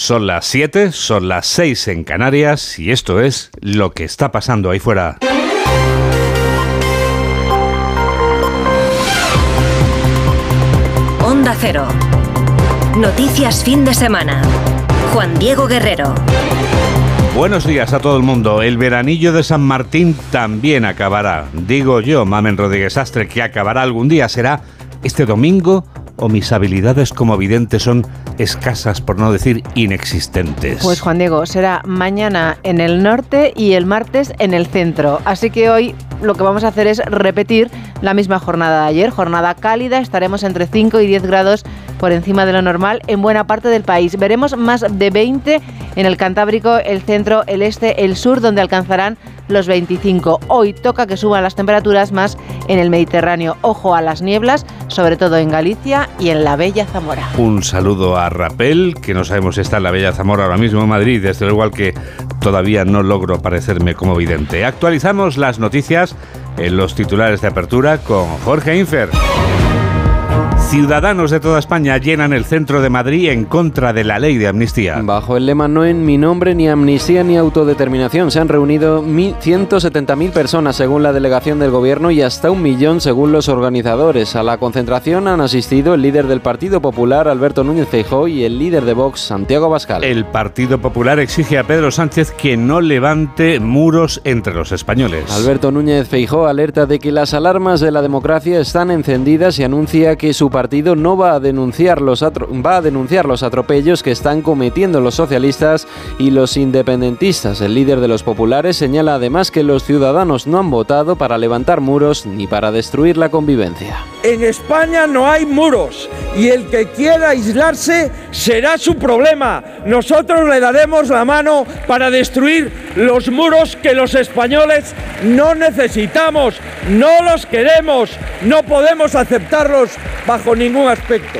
Son las 7, son las 6 en Canarias y esto es lo que está pasando ahí fuera. Onda Cero. Noticias fin de semana. Juan Diego Guerrero. Buenos días a todo el mundo. El veranillo de San Martín también acabará. Digo yo, Mamen Rodríguez Astre, que acabará algún día. Será este domingo o mis habilidades como vidente son escasas, por no decir inexistentes? Pues Juan Diego, será mañana en el norte y el martes en el centro. Así que hoy lo que vamos a hacer es repetir la misma jornada de ayer, jornada cálida, estaremos entre 5 y 10 grados por encima de lo normal en buena parte del país. Veremos más de 20 en el Cantábrico, el centro, el este, el sur, donde alcanzarán los 25. Hoy toca que suban las temperaturas más en el Mediterráneo. Ojo a las nieblas, sobre todo en Galicia y en la Bella Zamora. Un saludo a Rapel, que no sabemos si está en la Bella Zamora ahora mismo en Madrid, desde lo igual que todavía no logro parecerme como vidente. Actualizamos las noticias en los titulares de apertura con Jorge Infer. Ciudadanos de toda España llenan el centro de Madrid en contra de la ley de amnistía. Bajo el lema No en mi nombre, ni amnistía ni autodeterminación, se han reunido 170.000 personas según la delegación del gobierno y hasta un millón según los organizadores. A la concentración han asistido el líder del Partido Popular, Alberto Núñez Feijóo, y el líder de Vox, Santiago Bascal. El Partido Popular exige a Pedro Sánchez que no levante muros entre los españoles. Alberto Núñez Feijóo alerta de que las alarmas de la democracia están encendidas y anuncia que su partido no va a denunciar los va a denunciar los atropellos que están cometiendo los socialistas y los independentistas. El líder de los populares señala además que los ciudadanos no han votado para levantar muros ni para destruir la convivencia. En España no hay muros y el que quiera aislarse será su problema. Nosotros le daremos la mano para destruir los muros que los españoles no necesitamos, no los queremos, no podemos aceptarlos bajo ningún aspecto.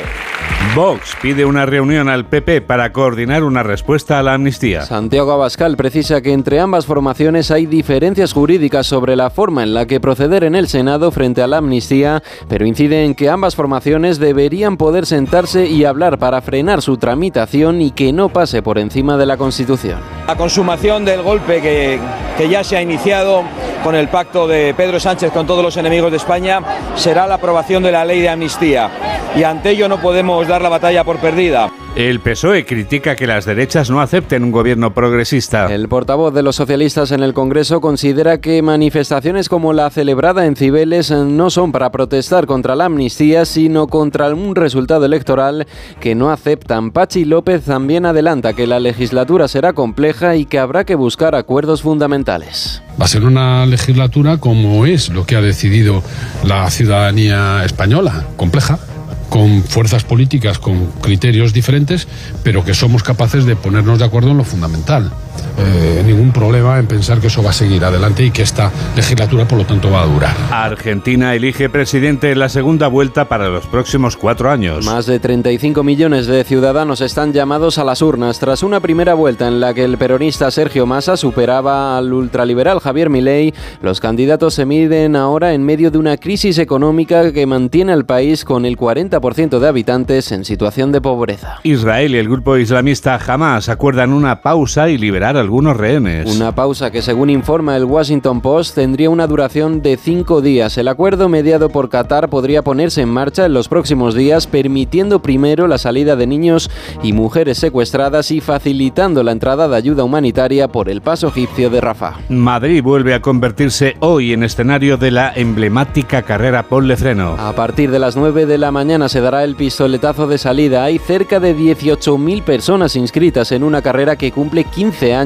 Vox pide una reunión al PP para coordinar una respuesta a la amnistía. Santiago Abascal precisa que entre ambas formaciones hay diferencias jurídicas sobre la forma en la que proceder en el Senado frente a la amnistía, pero incide en que ambas formaciones deberían poder sentarse y hablar para frenar su tramitación y que no pase por encima de la Constitución. La consumación del golpe que, que ya se ha iniciado con el pacto de Pedro Sánchez con todos los enemigos de España será la aprobación de la ley de amnistía. Y ante ello no podemos dar la batalla por perdida. El PSOE critica que las derechas no acepten un gobierno progresista. El portavoz de los socialistas en el Congreso considera que manifestaciones como la celebrada en Cibeles no son para protestar contra la amnistía, sino contra un resultado electoral que no aceptan. Pachi López también adelanta que la legislatura será compleja y que habrá que buscar acuerdos fundamentales. Va a ser una legislatura como es lo que ha decidido la ciudadanía española, compleja con fuerzas políticas, con criterios diferentes, pero que somos capaces de ponernos de acuerdo en lo fundamental. Eh, ningún problema en pensar que eso va a seguir adelante y que esta legislatura, por lo tanto, va a durar. Argentina elige presidente en la segunda vuelta para los próximos cuatro años. Más de 35 millones de ciudadanos están llamados a las urnas tras una primera vuelta en la que el peronista Sergio Massa superaba al ultraliberal Javier Milei. Los candidatos se miden ahora en medio de una crisis económica que mantiene al país con el 40% de habitantes en situación de pobreza. Israel y el grupo islamista Hamas acuerdan una pausa y liberar algunos rehenes. Una pausa que, según informa el Washington Post, tendría una duración de cinco días. El acuerdo mediado por Qatar podría ponerse en marcha en los próximos días, permitiendo primero la salida de niños y mujeres secuestradas y facilitando la entrada de ayuda humanitaria por el paso egipcio de Rafah. Madrid vuelve a convertirse hoy en escenario de la emblemática carrera Ponle Freno. A partir de las 9 de la mañana se dará el pistoletazo de salida. Hay cerca de 18.000 personas inscritas en una carrera que cumple 15 años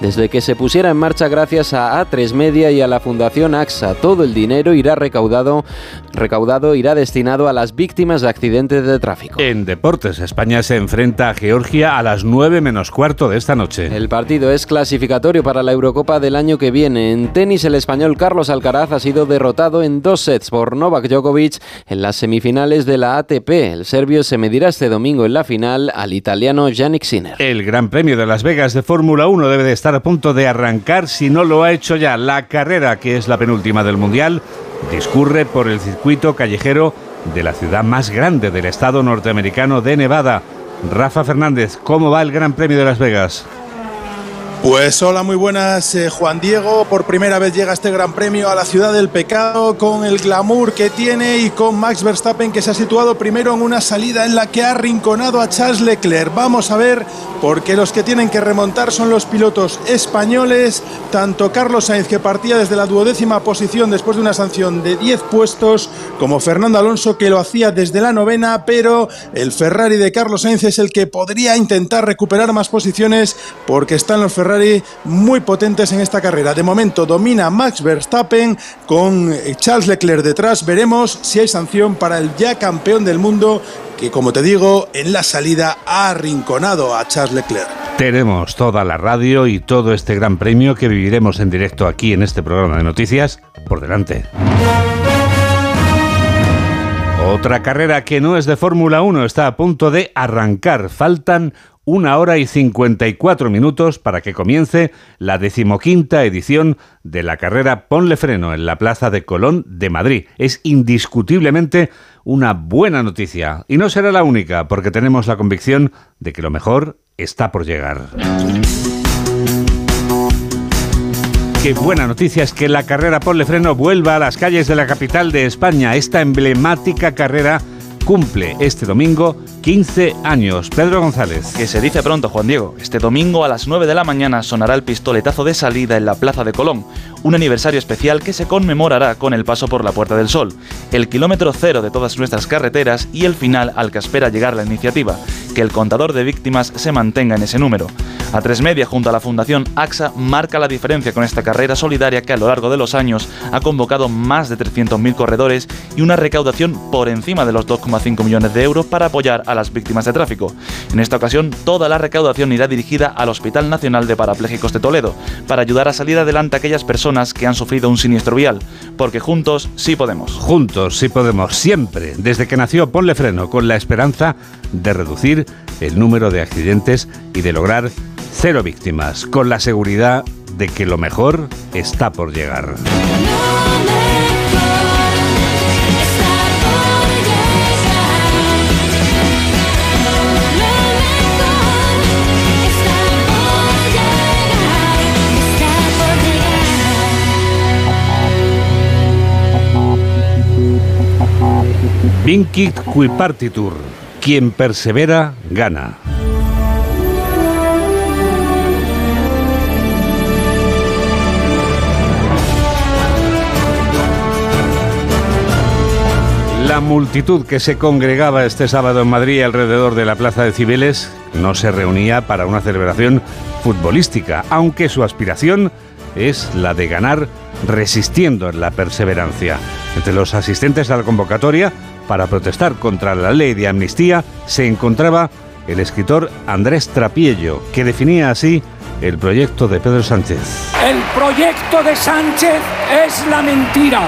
desde que se pusiera en marcha gracias a A3 Media y a la Fundación AXA. Todo el dinero irá recaudado, recaudado irá destinado a las víctimas de accidentes de tráfico. En deportes, España se enfrenta a Georgia a las 9 menos cuarto de esta noche. El partido es clasificatorio para la Eurocopa del año que viene. En tenis, el español Carlos Alcaraz ha sido derrotado en dos sets por Novak Djokovic en las semifinales de la ATP. El serbio se medirá este domingo en la final al italiano Yannick Sinner. El Gran Premio de Las Vegas de Fórmula 1 debe de estar a punto de arrancar si no lo ha hecho ya. La carrera, que es la penúltima del Mundial, discurre por el circuito callejero de la ciudad más grande del estado norteamericano de Nevada. Rafa Fernández, ¿cómo va el Gran Premio de Las Vegas? Pues hola, muy buenas, eh, Juan Diego. Por primera vez llega este Gran Premio a la ciudad del pecado con el glamour que tiene y con Max Verstappen que se ha situado primero en una salida en la que ha arrinconado a Charles Leclerc. Vamos a ver, porque los que tienen que remontar son los pilotos españoles, tanto Carlos Sainz que partía desde la duodécima posición después de una sanción de 10 puestos, como Fernando Alonso que lo hacía desde la novena, pero el Ferrari de Carlos Sainz es el que podría intentar recuperar más posiciones porque están los Ferrari muy potentes en esta carrera. De momento domina Max Verstappen con eh, Charles Leclerc detrás. Veremos si hay sanción para el ya campeón del mundo que, como te digo, en la salida ha arrinconado a Charles Leclerc. Tenemos toda la radio y todo este gran premio que viviremos en directo aquí en este programa de noticias por delante. Otra carrera que no es de Fórmula 1 está a punto de arrancar. Faltan una hora y 54 minutos para que comience la decimoquinta edición de la carrera Ponle Freno en la Plaza de Colón de Madrid. Es indiscutiblemente una buena noticia y no será la única porque tenemos la convicción de que lo mejor está por llegar. Qué buena noticia es que la carrera Ponle Freno vuelva a las calles de la capital de España. Esta emblemática carrera cumple este domingo 15 años. Pedro González. Que se dice pronto, Juan Diego. Este domingo a las 9 de la mañana sonará el pistoletazo de salida en la Plaza de Colón, un aniversario especial que se conmemorará con el paso por la Puerta del Sol, el kilómetro cero de todas nuestras carreteras y el final al que espera llegar la iniciativa, que el contador de víctimas se mantenga en ese número. A tres media, junto a la Fundación AXA, marca la diferencia con esta carrera solidaria que a lo largo de los años ha convocado más de 300.000 corredores y una recaudación por encima de los 2,5 millones de euros para apoyar a las víctimas de tráfico. En esta ocasión, toda la recaudación irá dirigida al Hospital Nacional de Parapléjicos de Toledo, para ayudar a salir adelante a aquellas personas que han sufrido un siniestro vial, porque juntos sí podemos. Juntos sí podemos, siempre, desde que nació Ponle Freno, con la esperanza de reducir el número de accidentes y de lograr cero víctimas, con la seguridad de que lo mejor está por llegar. Vinkit qui partitur. Quien persevera, gana. La multitud que se congregaba este sábado en Madrid alrededor de la Plaza de Cibeles no se reunía para una celebración futbolística, aunque su aspiración es la de ganar resistiendo en la perseverancia. Entre los asistentes a la convocatoria para protestar contra la ley de amnistía se encontraba el escritor Andrés Trapiello, que definía así el proyecto de Pedro Sánchez. El proyecto de Sánchez es la mentira.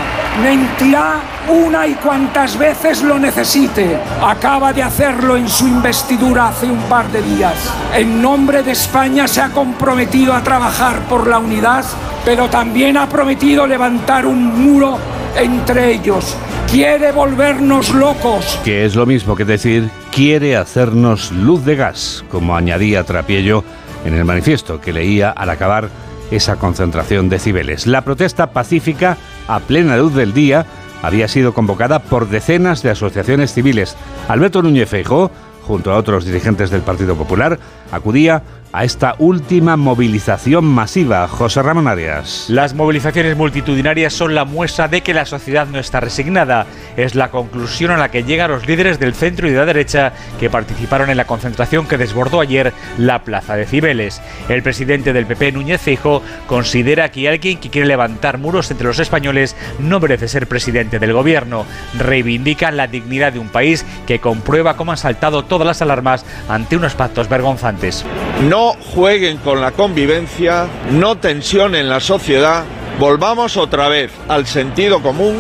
Mentirá una y cuantas veces lo necesite. Acaba de hacerlo en su investidura hace un par de días. En nombre de España se ha comprometido a trabajar por la unidad, pero también ha prometido levantar un muro entre ellos. Quiere volvernos locos. Que es lo mismo que decir, quiere hacernos luz de gas, como añadía Trapiello en el manifiesto que leía al acabar esa concentración de Cibeles. La protesta pacífica, a plena luz del día, había sido convocada por decenas de asociaciones civiles. Alberto Núñez Feijó, junto a otros dirigentes del Partido Popular, acudía a esta última movilización masiva. José Ramón Arias. Las movilizaciones multitudinarias son la muestra de que la sociedad no está resignada. Es la conclusión a la que llegan los líderes del centro y de la derecha que participaron en la concentración que desbordó ayer la plaza de Cibeles. El presidente del PP, Núñez Feijo, considera que alguien que quiere levantar muros entre los españoles no merece ser presidente del gobierno. Reivindican la dignidad de un país que comprueba cómo han saltado todas las alarmas ante unos pactos vergonzantes. No jueguen con la convivencia, no tensionen la sociedad, volvamos otra vez al sentido común,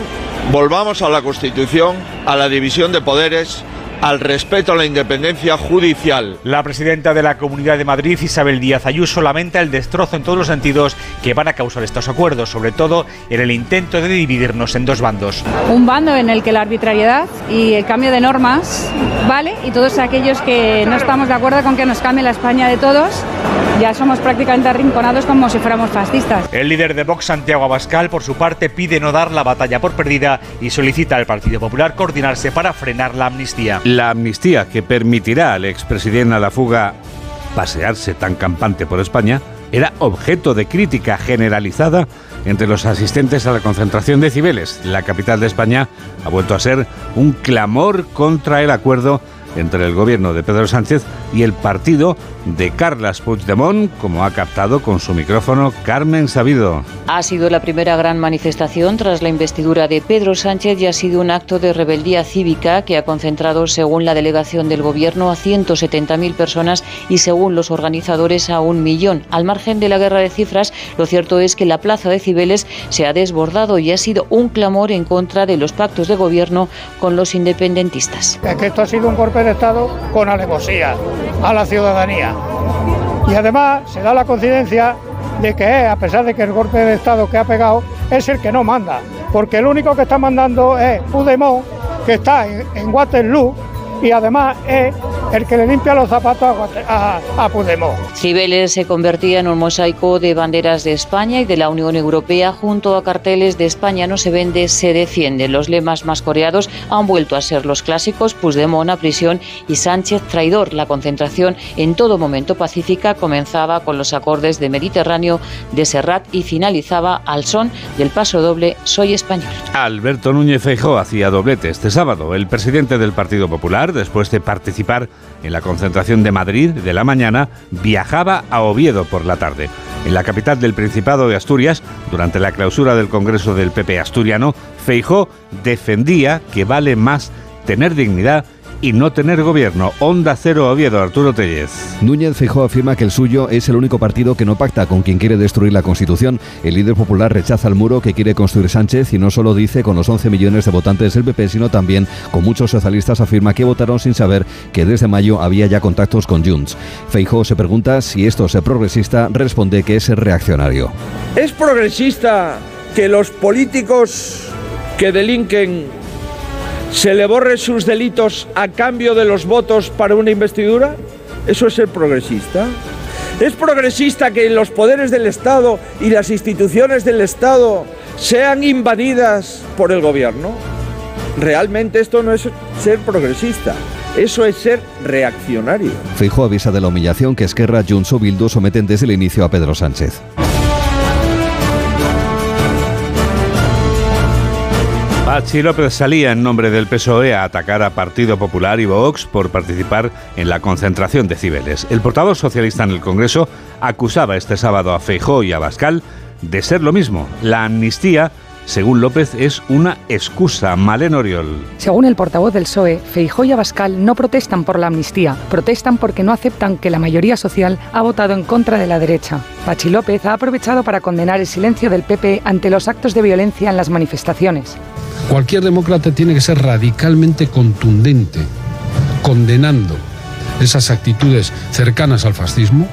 volvamos a la Constitución, a la división de poderes al respeto a la independencia judicial. La presidenta de la Comunidad de Madrid, Isabel Díaz Ayuso, lamenta el destrozo en todos los sentidos que van a causar estos acuerdos, sobre todo en el intento de dividirnos en dos bandos. Un bando en el que la arbitrariedad y el cambio de normas vale y todos aquellos que no estamos de acuerdo con que nos cambie la España de todos, ya somos prácticamente arrinconados como si fuéramos fascistas. El líder de Vox, Santiago Abascal, por su parte, pide no dar la batalla por perdida y solicita al Partido Popular coordinarse para frenar la amnistía. La amnistía que permitirá al expresidente a la fuga pasearse tan campante por España era objeto de crítica generalizada entre los asistentes a la concentración de Cibeles. La capital de España ha vuelto a ser un clamor contra el acuerdo entre el gobierno de Pedro Sánchez y el partido de Carlas Puigdemont, como ha captado con su micrófono Carmen Sabido. Ha sido la primera gran manifestación tras la investidura de Pedro Sánchez y ha sido un acto de rebeldía cívica que ha concentrado, según la delegación del gobierno, a 170.000 personas y, según los organizadores, a un millón. Al margen de la guerra de cifras, lo cierto es que la plaza de Cibeles se ha desbordado y ha sido un clamor en contra de los pactos de gobierno con los independentistas. Es que esto ha sido un golpe de Estado con alevosía a la ciudadanía. Y además se da la coincidencia de que, a pesar de que el golpe de Estado que ha pegado es el que no manda, porque el único que está mandando es Puigdemont, que está en, en Waterloo, y además es el que le limpia los zapatos a, a, a Puigdemont. Cibeles se convertía en un mosaico de banderas de España y de la Unión Europea junto a carteles de España no se vende, se defiende. Los lemas más coreados han vuelto a ser los clásicos Puigdemont a prisión y Sánchez traidor. La concentración en todo momento pacífica comenzaba con los acordes de Mediterráneo de Serrat y finalizaba al son del paso doble Soy español. Alberto Núñez Feijóo hacía doblete este sábado. El presidente del Partido Popular, después de participar en la concentración de Madrid de la mañana, viajaba a Oviedo por la tarde. En la capital del Principado de Asturias, durante la clausura del Congreso del PP asturiano, Feijó defendía que vale más tener dignidad y no tener gobierno. Onda Cero Oviedo, Arturo Tellez. Núñez Feijóo afirma que el suyo es el único partido que no pacta con quien quiere destruir la Constitución. El líder popular rechaza el muro que quiere construir Sánchez y no solo dice con los 11 millones de votantes del PP, sino también con muchos socialistas afirma que votaron sin saber que desde mayo había ya contactos con Junts. Feijóo se pregunta si esto es progresista, responde que es reaccionario. ¿Es progresista que los políticos que delinquen se le borre sus delitos a cambio de los votos para una investidura? ¿Eso es ser progresista? ¿Es progresista que los poderes del Estado y las instituciones del Estado sean invadidas por el gobierno? Realmente esto no es ser progresista. Eso es ser reaccionario. Feijóo avisa de la humillación que Esquerra, Junts o Bildu someten desde el inicio a Pedro Sánchez. Pachi López salía en nombre del PSOE a atacar a Partido Popular y Vox por participar en la concentración de Cibeles. El portavoz socialista en el Congreso acusaba este sábado a Feijó y a Bascal de ser lo mismo. La amnistía, según López, es una excusa. Malén Oriol. Según el portavoz del PSOE, Feijó y Abascal no protestan por la amnistía, protestan porque no aceptan que la mayoría social ha votado en contra de la derecha. Pachi López ha aprovechado para condenar el silencio del PP ante los actos de violencia en las manifestaciones. Cualquier demócrata tiene que ser radicalmente contundente, condenando esas actitudes cercanas al fascismo,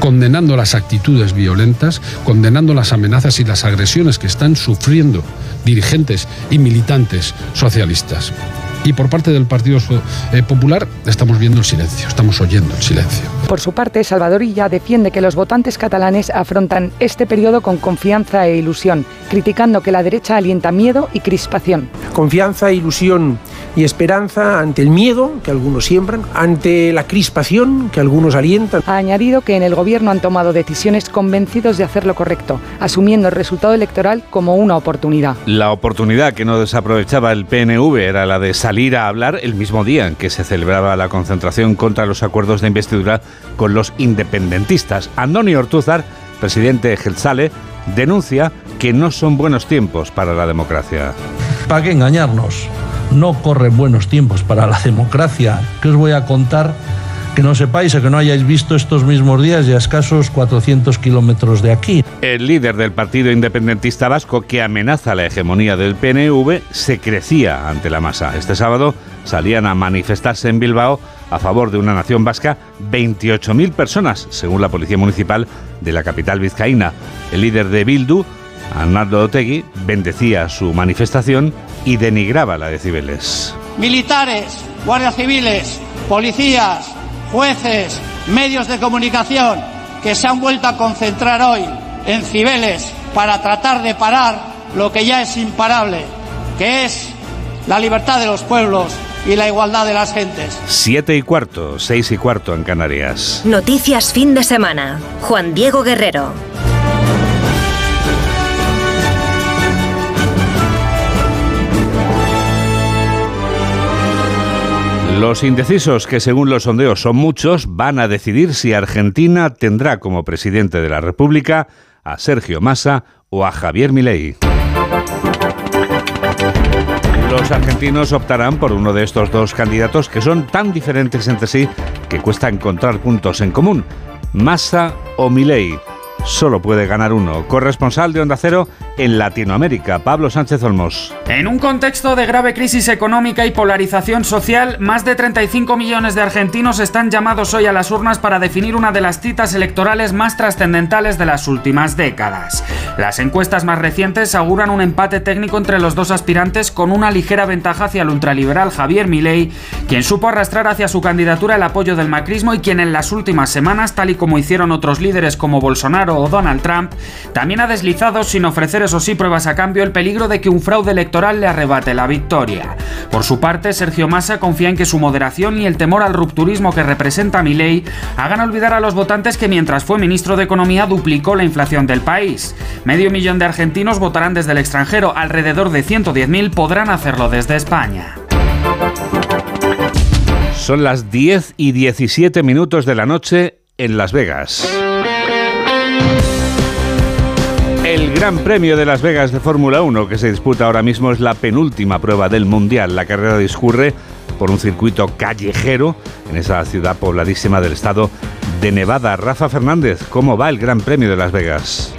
condenando las actitudes violentas, condenando las amenazas y las agresiones que están sufriendo dirigentes y militantes socialistas. Y por parte del Partido eh, Popular estamos viendo el silencio, estamos oyendo el silencio. Por su parte, Salvador Illa defiende que los votantes catalanes afrontan este periodo con confianza e ilusión, criticando que la derecha alienta miedo y crispación. Confianza, ilusión y esperanza ante el miedo que algunos siembran, ante la crispación que algunos alientan. Ha añadido que en el gobierno han tomado decisiones convencidos de hacer lo correcto, asumiendo el resultado electoral como una oportunidad. La oportunidad que no desaprovechaba el PNV era la de salir a hablar el mismo día en que se celebraba la concentración contra los acuerdos de investidura con los independentistas. Andoni Ortúzar, presidente de Gelsale, denuncia que no son buenos tiempos para la democracia. ¿Para qué engañarnos? No corren buenos tiempos para la democracia. ¿Qué os voy a contar que no sepáis o que no hayáis visto estos mismos días y a escasos 400 kilómetros de aquí. El líder del partido independentista vasco que amenaza la hegemonía del PNV se crecía ante la masa. Este sábado salían a manifestarse en Bilbao a favor de una nación vasca 28.000 personas, según la Policía Municipal de la capital vizcaína. El líder de Bildu, Arnaldo Otegui, bendecía su manifestación y denigraba la de Cibeles. Militares, guardias civiles, policías, jueces, medios de comunicación que se han vuelto a concentrar hoy en Cibeles para tratar de parar lo que ya es imparable, que es la libertad de los pueblos y la igualdad de las gentes. Siete y cuarto, seis y cuarto en Canarias. Noticias fin de semana. Juan Diego Guerrero. Los indecisos, que según los sondeos son muchos, van a decidir si Argentina tendrá como presidente de la República a Sergio Massa o a Javier Milei. Los argentinos optarán por uno de estos dos candidatos que son tan diferentes entre sí que cuesta encontrar puntos en común. Massa o Milei. Solo puede ganar uno. Corresponsal de Onda Cero en Latinoamérica, Pablo Sánchez Olmos. En un contexto de grave crisis económica y polarización social, más de 35 millones de argentinos están llamados hoy a las urnas para definir una de las citas electorales más trascendentales de las últimas décadas. Las encuestas más recientes auguran un empate técnico entre los dos aspirantes con una ligera ventaja hacia el ultraliberal Javier Milei, quien supo arrastrar hacia su candidatura el apoyo del macrismo y quien en las últimas semanas, tal y como hicieron otros líderes como Bolsonaro o Donald Trump, también ha deslizado sin ofrecer eso sí pruebas a cambio el peligro de que un fraude electoral le arrebate la victoria. Por su parte, Sergio Massa confía en que su moderación y el temor al rupturismo que representa Milei hagan olvidar a los votantes que mientras fue ministro de Economía duplicó la inflación del país. Medio millón de argentinos votarán desde el extranjero, alrededor de 110.000 podrán hacerlo desde España. Son las 10 y 17 minutos de la noche en Las Vegas. El Gran Premio de Las Vegas de Fórmula 1 que se disputa ahora mismo es la penúltima prueba del Mundial. La carrera discurre por un circuito callejero en esa ciudad pobladísima del estado de Nevada. Rafa Fernández, ¿cómo va el Gran Premio de Las Vegas?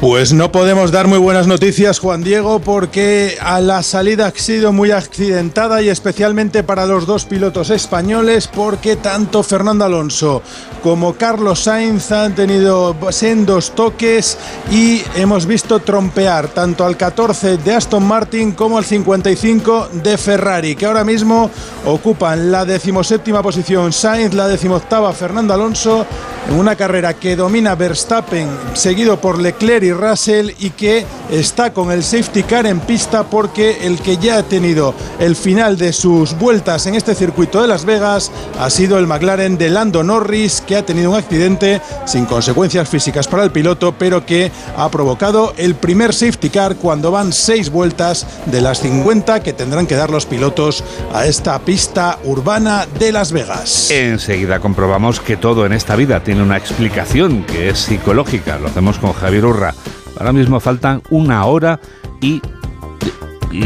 Pues no podemos dar muy buenas noticias, Juan Diego, porque a la salida ha sido muy accidentada y especialmente para los dos pilotos españoles, porque tanto Fernando Alonso como Carlos Sainz han tenido sendos toques y hemos visto trompear tanto al 14 de Aston Martin como al 55 de Ferrari, que ahora mismo ocupan la decimoséptima posición. Sainz, la decimoctava Fernando Alonso, en una carrera que domina Verstappen, seguido por Leclerc Russell y que está con el safety car en pista porque el que ya ha tenido el final de sus vueltas en este circuito de Las Vegas ha sido el McLaren de Lando Norris que ha tenido un accidente sin consecuencias físicas para el piloto pero que ha provocado el primer safety car cuando van seis vueltas de las 50 que tendrán que dar los pilotos a esta pista urbana de Las Vegas. Enseguida comprobamos que todo en esta vida tiene una explicación que es psicológica. Lo hacemos con Javier Urra. Ahora mismo faltan una hora y y,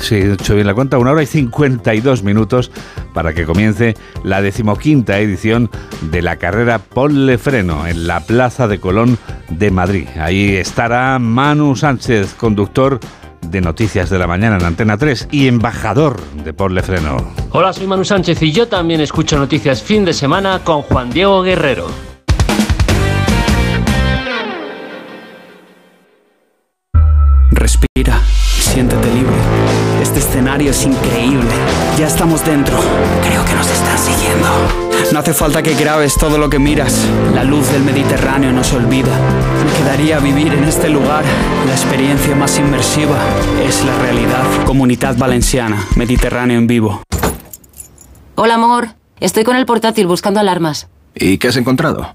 si he hecho bien la cuenta, una hora y 52 minutos para que comience la decimoquinta edición de la carrera Ponle Freno en la Plaza de Colón de Madrid. Ahí estará Manu Sánchez, conductor de Noticias de la Mañana en Antena 3 y embajador de Ponle Freno. Hola, soy Manu Sánchez y yo también escucho Noticias fin de semana con Juan Diego Guerrero. Respira, siéntete libre. Este escenario es increíble. Ya estamos dentro. Creo que nos están siguiendo. No hace falta que grabes todo lo que miras. La luz del Mediterráneo no se olvida. Me quedaría a vivir en este lugar. La experiencia más inmersiva es la realidad. Comunidad Valenciana, Mediterráneo en vivo. Hola, amor. Estoy con el portátil buscando alarmas. ¿Y qué has encontrado?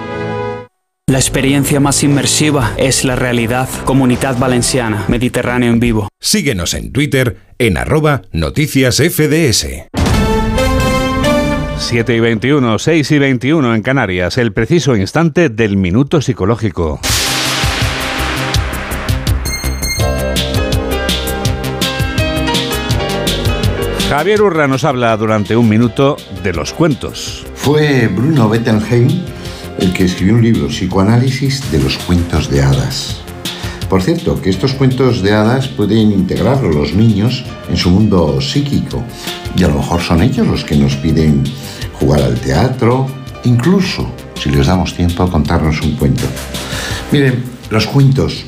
La experiencia más inmersiva es la realidad. Comunidad Valenciana, Mediterráneo en vivo. Síguenos en Twitter en arroba noticias FDS. 7 y 21, 6 y 21 en Canarias, el preciso instante del minuto psicológico. Javier Urra nos habla durante un minuto de los cuentos. Fue Bruno Bettelheim el que escribió un libro, Psicoanálisis de los cuentos de hadas. Por cierto, que estos cuentos de hadas pueden integrarlo los niños en su mundo psíquico. Y a lo mejor son ellos los que nos piden jugar al teatro, incluso, si les damos tiempo, a contarnos un cuento. Miren, los cuentos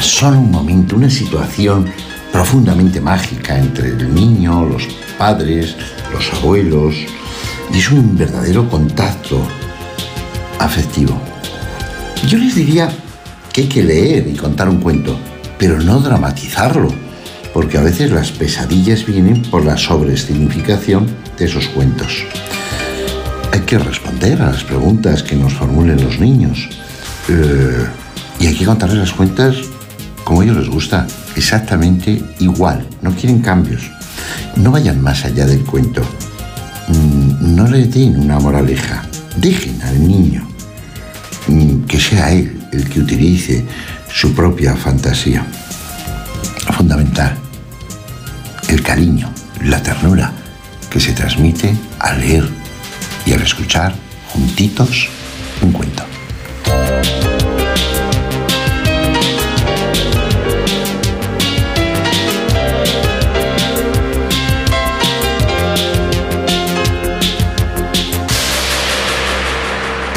son un momento, una situación profundamente mágica entre el niño, los padres, los abuelos, y es un verdadero contacto afectivo. Yo les diría que hay que leer y contar un cuento, pero no dramatizarlo, porque a veces las pesadillas vienen por la sobresignificación de esos cuentos. Hay que responder a las preguntas que nos formulen los niños. Eh, y hay que contarles las cuentas como a ellos les gusta, exactamente igual. No quieren cambios. No vayan más allá del cuento. Mm, no le den una moraleja. Dejen al niño que sea él el que utilice su propia fantasía. Fundamental. El cariño, la ternura que se transmite al leer y al escuchar juntitos un cuento.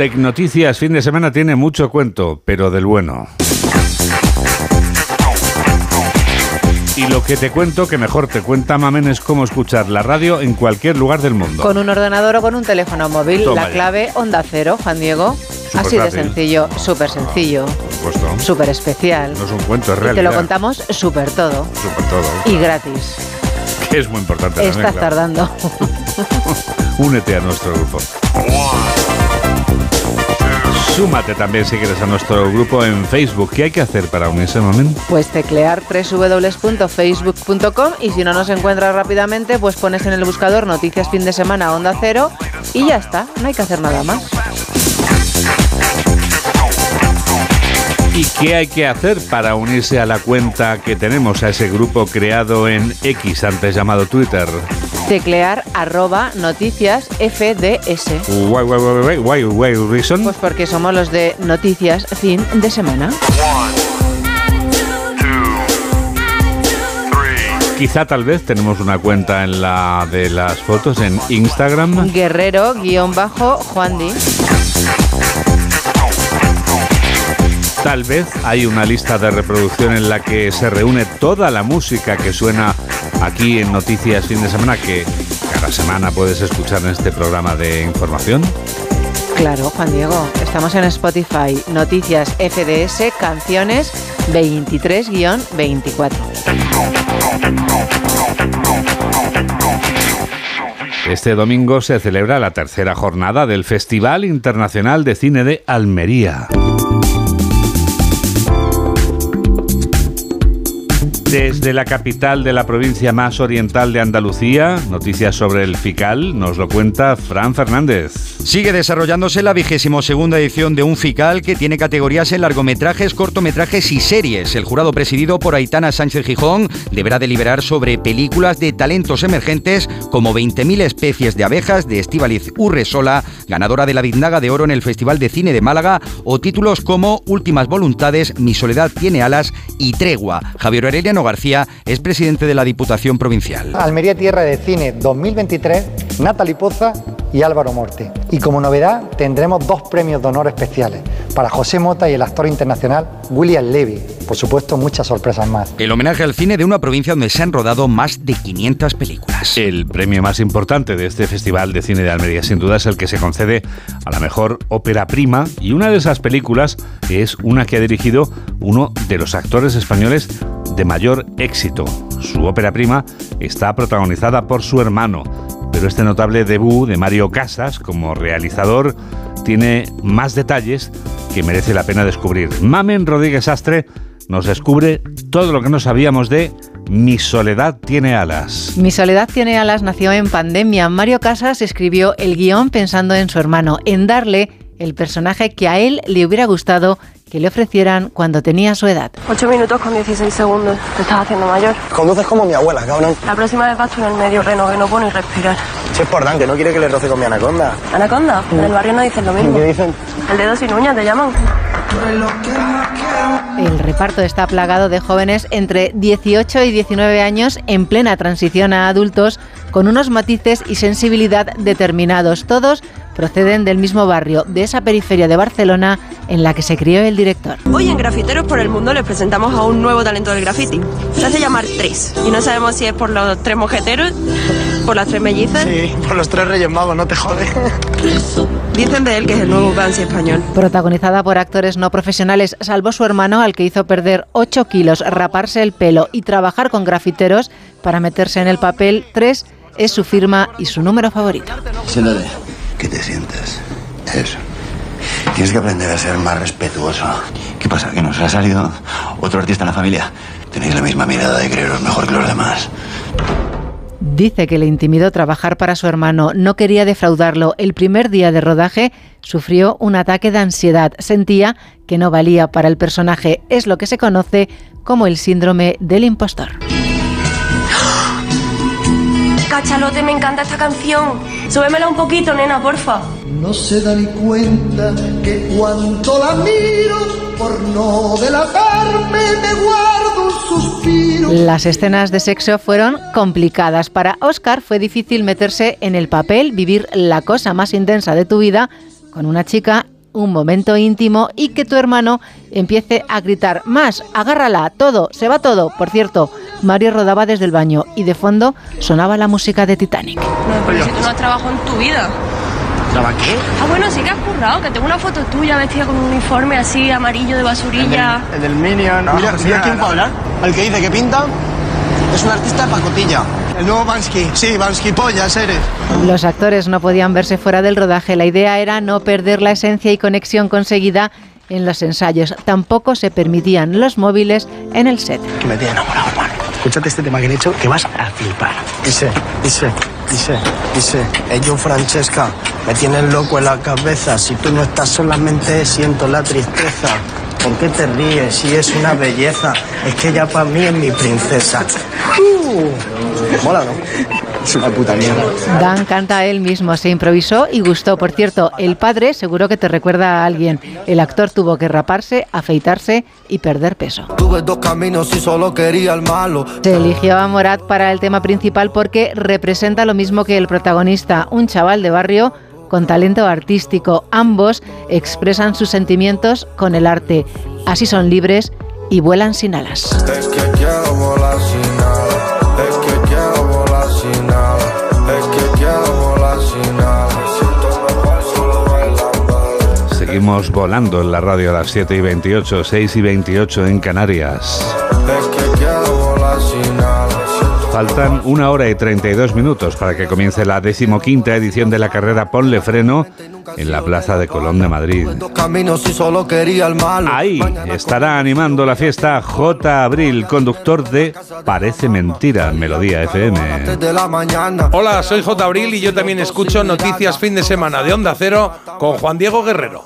Tecnoticias fin de semana tiene mucho cuento, pero del bueno. Y lo que te cuento, que mejor te cuenta Mamen, es cómo escuchar la radio en cualquier lugar del mundo. Con un ordenador o con un teléfono móvil, Toma la ya. clave Onda Cero, Juan Diego. Así de sencillo, súper sencillo, Por supuesto. súper especial. No es un cuento, es Y te lo contamos súper todo Súper todo. y gratis. Que es muy importante también, Estás claro. tardando. Únete a nuestro grupo. Súmate también si quieres a nuestro grupo en Facebook. ¿Qué hay que hacer para unirse, Mamen? Pues teclear www.facebook.com y si no nos encuentras rápidamente, pues pones en el buscador Noticias Fin de Semana Onda Cero y ya está, no hay que hacer nada más. ¿Y qué hay que hacer para unirse a la cuenta que tenemos, a ese grupo creado en X, antes llamado Twitter? Teclear arroba noticias FDS. Why, why, why, why, why reason? Pues porque somos los de Noticias Fin de Semana. Quizá tal vez tenemos una cuenta en la de las fotos en Instagram. Guerrero-Juan Di. Tal vez hay una lista de reproducción en la que se reúne toda la música que suena aquí en Noticias Fin de Semana que cada semana puedes escuchar en este programa de información. Claro, Juan Diego. Estamos en Spotify. Noticias FDS, canciones 23-24. Este domingo se celebra la tercera jornada del Festival Internacional de Cine de Almería. Desde la capital de la provincia más oriental de Andalucía, noticias sobre el FICAL, nos lo cuenta Fran Fernández. Sigue desarrollándose la vigésimo segunda edición de un FICAL que tiene categorías en largometrajes, cortometrajes y series. El jurado presidido por Aitana Sánchez Gijón deberá deliberar sobre películas de talentos emergentes como 20.000 especies de abejas de Estíbaliz Urresola, ganadora de la Biznaga de Oro en el Festival de Cine de Málaga, o títulos como Últimas Voluntades, Mi Soledad tiene alas y Tregua. Javier García es presidente de la Diputación Provincial. Almería Tierra de Cine 2023, Natalie Poza y Álvaro Morte. Y como novedad tendremos dos premios de honor especiales para José Mota y el actor internacional William Levy. Por supuesto, muchas sorpresas más. El homenaje al cine de una provincia donde se han rodado más de 500 películas. El premio más importante de este Festival de Cine de Almería, sin duda, es el que se concede a la mejor ópera prima y una de esas películas es una que ha dirigido uno de los actores españoles de mayor éxito. Su ópera prima está protagonizada por su hermano, pero este notable debut de Mario Casas como realizador tiene más detalles que merece la pena descubrir. Mamen Rodríguez Astre nos descubre todo lo que no sabíamos de Mi soledad tiene alas. Mi soledad tiene alas nació en pandemia. Mario Casas escribió el guion pensando en su hermano, en darle el personaje que a él le hubiera gustado que le ofrecieran cuando tenía su edad. 8 minutos con 16 segundos. Te estás haciendo mayor. Conduces como mi abuela, cabrón. La próxima vez vas tú en el medio reno, que no puedo ni respirar. Si es por Dan, que no quiere que le roce con mi anaconda. ¿Anaconda? En el barrio no dicen lo mismo. ¿Qué dicen? El dedo sin uñas te llaman. El reparto está plagado de jóvenes entre 18 y 19 años en plena transición a adultos con unos matices y sensibilidad determinados. Todos proceden del mismo barrio, de esa periferia de Barcelona en la que se crió el director. Hoy en Grafiteros por el Mundo les presentamos a un nuevo talento del graffiti. Se hace llamar Tres. Y no sabemos si es por los tres mojeteros, por las tres mellizas. Sí, por los tres reyes magos, no te jode. Dicen de él que es el nuevo Banksy español. Protagonizada por actores no profesionales, salvo su hermano al que hizo perder 8 kilos, raparse el pelo y trabajar con grafiteros para meterse en el papel, Tres es su firma y su número favorito. Siéntate. Que te sientas. Eso. Tienes que aprender a ser más respetuoso. ¿Qué pasa? ¿Que nos ha salido otro artista en la familia? Tenéis la misma mirada de creeros mejor que los demás. Dice que le intimidó trabajar para su hermano, no quería defraudarlo. El primer día de rodaje sufrió un ataque de ansiedad. Sentía que no valía para el personaje. Es lo que se conoce como el síndrome del impostor. Cachalote, me encanta esta canción. Súbemela un poquito, nena, porfa. No se da ni cuenta que cuanto la miro, por no delatarme, me guardo un suspiro. Las escenas de sexo fueron complicadas. Para Oscar fue difícil meterse en el papel, vivir la cosa más intensa de tu vida con una chica, un momento íntimo y que tu hermano empiece a gritar más, agárrala, todo, se va todo. Por cierto, Mario rodaba desde el baño y de fondo sonaba la música de Titanic. No, pero si tú no has trabajado en tu vida. ¿Trabajé? Ah, bueno, sí que has currado, que tengo una foto tuya vestida con un uniforme así amarillo de basurilla. El del Minion. Mira, mira quién puede hablar. El que dice que pinta es un artista de pacotilla. El nuevo Bansky. Sí, Bansky pollas eres. Los actores no podían verse fuera del rodaje. La idea era no perder la esencia y conexión conseguida en los ensayos. Tampoco se permitían los móviles en el set. Que me tiene enamorado, hermano. Escúchate este tema que he hecho que vas a flipar. Dice, dice, dice, dice. Yo, Francesca, me tienes loco en la cabeza. Si tú no estás solamente siento la tristeza. ¿Por qué te ríes? Si es una belleza. Es que ella para mí es mi princesa. Uh, mola, ¿no? Es una puta mierda. Dan canta él mismo, se improvisó y gustó. Por cierto, el padre seguro que te recuerda a alguien. El actor tuvo que raparse, afeitarse y perder peso. Tuve dos caminos y solo quería el malo. Se eligió a Morat para el tema principal porque representa lo mismo que el protagonista, un chaval de barrio con talento artístico. Ambos expresan sus sentimientos con el arte. Así son libres y vuelan sin alas. Es que quiero volar sin Volando en la radio a las 7 y 28, 6 y 28 en Canarias. Faltan una hora y 32 minutos para que comience la decimoquinta edición de la carrera Ponle Freno en la Plaza de Colón de Madrid. Ahí estará animando la fiesta J. Abril, conductor de Parece Mentira, Melodía FM. Hola, soy J. Abril y yo también escucho Noticias Fin de Semana de Onda Cero con Juan Diego Guerrero.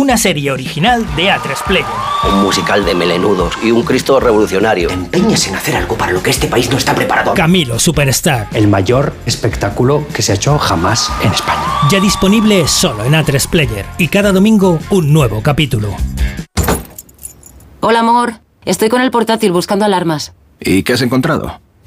Una serie original de A3 Player. Un musical de melenudos y un Cristo revolucionario. Empeñas en hacer algo para lo que este país no está preparado. Camilo Superstar. El mayor espectáculo que se ha hecho jamás en España. Ya disponible solo en A3 Player. Y cada domingo un nuevo capítulo. Hola, amor. Estoy con el portátil buscando alarmas. ¿Y qué has encontrado?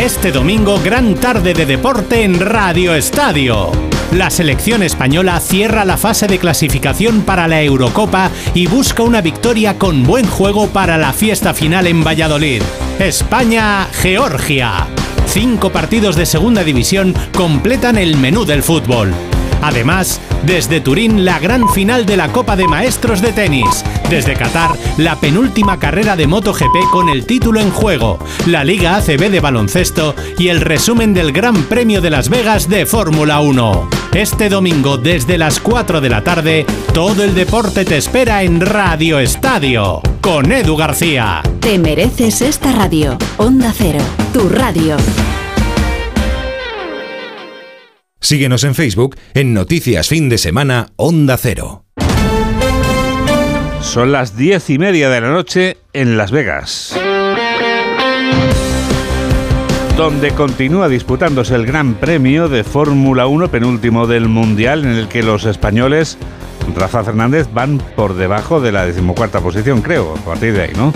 Este domingo, gran tarde de deporte en Radio Estadio. La selección española cierra la fase de clasificación para la Eurocopa y busca una victoria con buen juego para la fiesta final en Valladolid. España-Georgia. Cinco partidos de segunda división completan el menú del fútbol. Además, desde Turín, la gran final de la Copa de Maestros de Tenis. Desde Qatar, la penúltima carrera de MotoGP con el título en juego. La Liga ACB de baloncesto y el resumen del Gran Premio de Las Vegas de Fórmula 1. Este domingo, desde las 4 de la tarde, todo el deporte te espera en Radio Estadio. Con Edu García. Te mereces esta radio. Onda Cero, tu radio. Síguenos en Facebook en Noticias Fin de Semana Onda Cero. Son las diez y media de la noche en Las Vegas. Donde continúa disputándose el Gran Premio de Fórmula 1, penúltimo del Mundial, en el que los españoles, Rafa Fernández, van por debajo de la decimocuarta posición, creo, a partir de ahí, ¿no?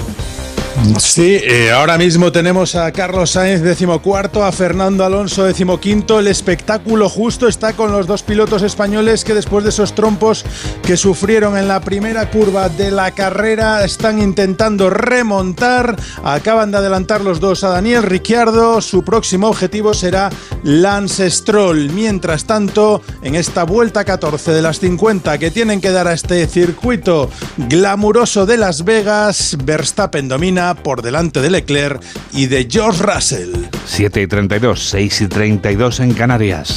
Sí, eh, ahora mismo tenemos a Carlos Sainz decimocuarto, a Fernando Alonso decimoquinto. El espectáculo justo está con los dos pilotos españoles que después de esos trompos que sufrieron en la primera curva de la carrera están intentando remontar. Acaban de adelantar los dos a Daniel Ricciardo. Su próximo objetivo será Lance Stroll. Mientras tanto, en esta vuelta 14 de las 50 que tienen que dar a este circuito glamuroso de Las Vegas, Verstappen domina por delante de Leclerc y de George Russell. 7 y 32, 6 y 32 en Canarias.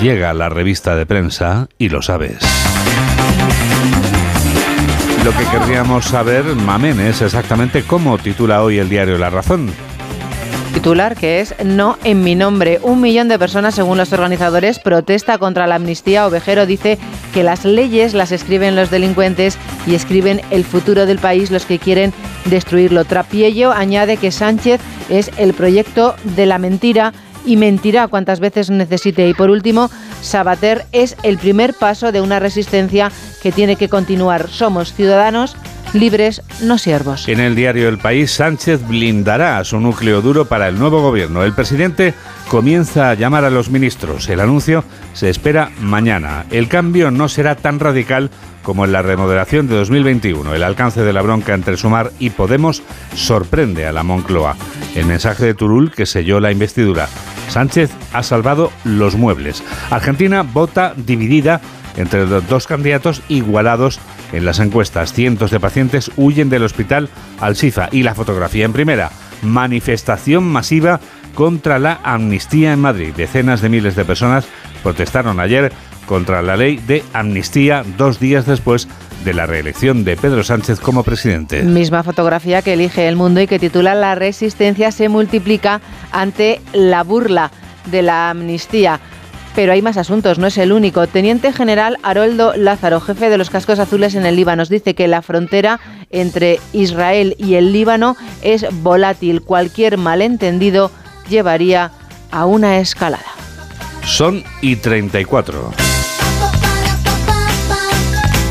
Llega la revista de prensa y lo sabes. Lo que querríamos saber, Mamen, es exactamente cómo titula hoy el diario La Razón titular que es No en mi nombre. Un millón de personas, según los organizadores, protesta contra la amnistía. Ovejero dice que las leyes las escriben los delincuentes y escriben el futuro del país los que quieren destruirlo. Trapiello añade que Sánchez es el proyecto de la mentira y mentirá cuantas veces necesite. Y por último, Sabater es el primer paso de una resistencia que tiene que continuar. Somos ciudadanos libres, no siervos. En el diario El País, Sánchez blindará a su núcleo duro para el nuevo gobierno. El presidente comienza a llamar a los ministros. El anuncio se espera mañana. El cambio no será tan radical como en la remodelación de 2021. El alcance de la bronca entre Sumar y Podemos sorprende a la Moncloa. El mensaje de Turul que selló la investidura. Sánchez ha salvado los muebles. Argentina vota dividida entre los dos candidatos igualados en las encuestas. Cientos de pacientes huyen del hospital Al-Shifa y la fotografía en primera. Manifestación masiva contra la amnistía en Madrid. Decenas de miles de personas protestaron ayer contra la ley de amnistía dos días después de la reelección de Pedro Sánchez como presidente. Misma fotografía que elige El Mundo y que titula La resistencia se multiplica ante la burla de la amnistía. Pero hay más asuntos, no es el único. Teniente General Haroldo Lázaro, jefe de los cascos azules en el Líbano, dice que la frontera entre Israel y el Líbano es volátil. Cualquier malentendido llevaría a una escalada. Son y 34.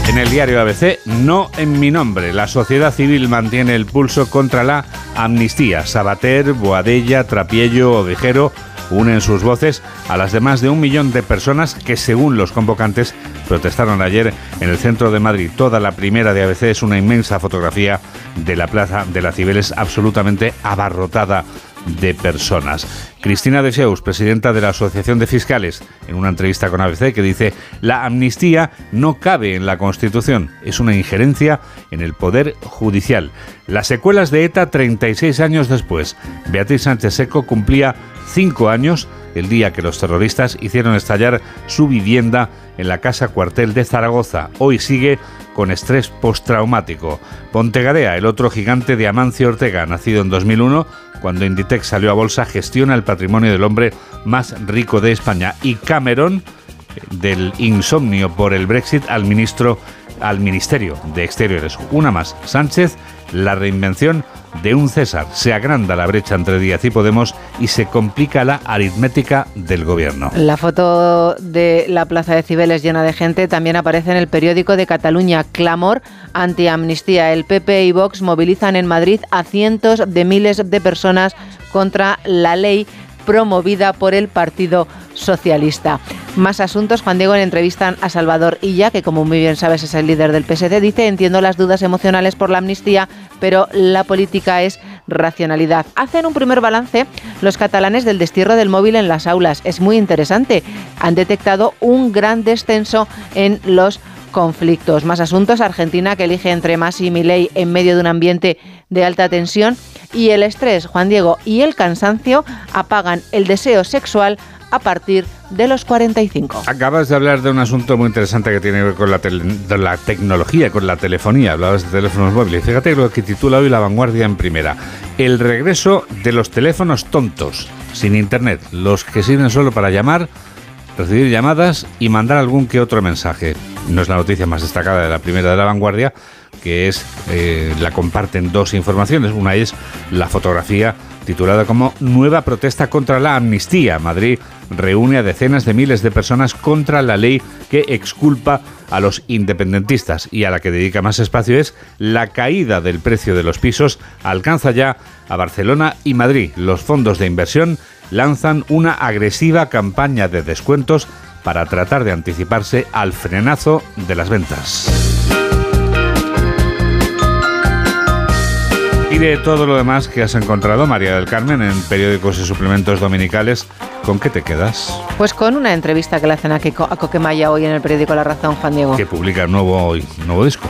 En el diario ABC, no en mi nombre. La sociedad civil mantiene el pulso contra la amnistía. Sabater, Boadella, Trapiello, Ovejero unen sus voces a las de más de un millón de personas que, según los convocantes, protestaron ayer en el centro de Madrid. Toda la primera de ABC es una inmensa fotografía de la plaza de la Cibeles absolutamente abarrotada de personas. Cristina de Seus, presidenta de la Asociación de Fiscales, en una entrevista con ABC, que dice, la amnistía no cabe en la Constitución, es una injerencia en el Poder Judicial. Las secuelas de ETA 36 años después. Beatriz Sánchez Seco cumplía cinco años el día que los terroristas hicieron estallar su vivienda en la casa cuartel de Zaragoza. Hoy sigue con estrés postraumático. Pontegarea, el otro gigante de Amancio Ortega, nacido en 2001, cuando Inditex salió a bolsa, gestiona el patrimonio del hombre más rico de España. Y Cameron, del insomnio por el Brexit al ministro al Ministerio de Exteriores. Una más, Sánchez, la reinvención de un César. Se agranda la brecha entre Díaz y Podemos y se complica la aritmética del gobierno. La foto de la plaza de Cibeles llena de gente también aparece en el periódico de Cataluña. Clamor anti-amnistía. El PP y Vox movilizan en Madrid a cientos de miles de personas contra la ley promovida por el Partido Socialista. Más asuntos. Juan Diego en entrevistan a Salvador Illa, que como muy bien sabes es el líder del PSD, dice entiendo las dudas emocionales por la amnistía, pero la política es racionalidad. Hacen un primer balance los catalanes del destierro del móvil en las aulas. Es muy interesante. Han detectado un gran descenso en los conflictos. Más asuntos. Argentina que elige entre Masi y Milei en medio de un ambiente de alta tensión y el estrés, Juan Diego, y el cansancio apagan el deseo sexual a partir de los 45. Acabas de hablar de un asunto muy interesante que tiene que ver con la, tel- la tecnología, con la telefonía. Hablabas de teléfonos móviles. Fíjate lo que titula hoy La Vanguardia en primera. El regreso de los teléfonos tontos, sin internet, los que sirven solo para llamar, recibir llamadas y mandar algún que otro mensaje. No es la noticia más destacada de la primera de La Vanguardia, que es, eh, la comparten dos informaciones. Una es la fotografía titulada como Nueva protesta contra la amnistía. Madrid reúne a decenas de miles de personas contra la ley que exculpa a los independentistas y a la que dedica más espacio es la caída del precio de los pisos alcanza ya a Barcelona y Madrid. Los fondos de inversión lanzan una agresiva campaña de descuentos para tratar de anticiparse al frenazo de las ventas. Y de todo lo demás que has encontrado, María del Carmen, en periódicos y suplementos dominicales, ¿con qué te quedas? Pues con una entrevista que le hacen a, Kiko- a Coquemaya hoy en el periódico La Razón, Juan Diego. Que publica un nuevo, nuevo disco.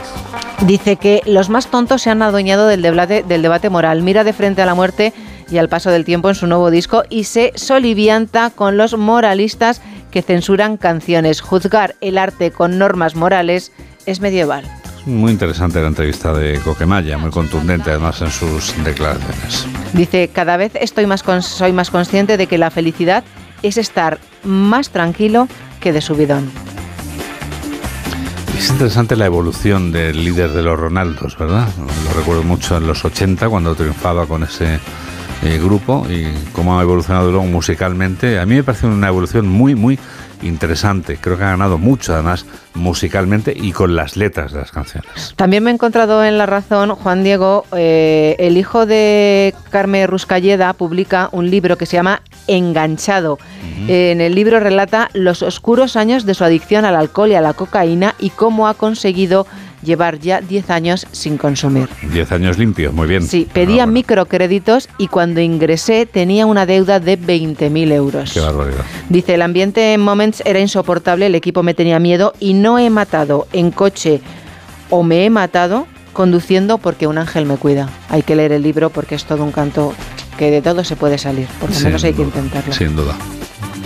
Dice que los más tontos se han adueñado del debate, del debate moral. Mira de frente a la muerte y al paso del tiempo en su nuevo disco y se solivianta con los moralistas que censuran canciones. Juzgar el arte con normas morales es medieval. Muy interesante la entrevista de Coquemaya, muy contundente además en sus declaraciones. Dice, cada vez estoy más soy más consciente de que la felicidad es estar más tranquilo que de subidón. Es interesante la evolución del líder de los Ronaldos, ¿verdad? Lo recuerdo mucho en los 80 cuando triunfaba con ese eh, grupo y cómo ha evolucionado luego musicalmente. A mí me parece una evolución muy, muy interesante. Creo que ha ganado mucho además musicalmente y con las letras de las canciones. También me he encontrado en La Razón, Juan Diego, eh, el hijo de Carmen Ruscalleda publica un libro que se llama Enganchado. En el libro relata los oscuros años de su adicción al alcohol y a la cocaína y cómo ha conseguido llevar ya 10 años sin consumir. 10 años limpios, muy bien. Sí, pedía microcréditos y cuando ingresé tenía una deuda de 20.000 euros. Qué barbaridad. Dice, el ambiente en Moments era insoportable, el equipo me tenía miedo y no he matado en coche o me he matado conduciendo porque un ángel me cuida. Hay que leer el libro porque es todo un canto que de todo se puede salir, por lo menos hay que intentarlo. Sin duda.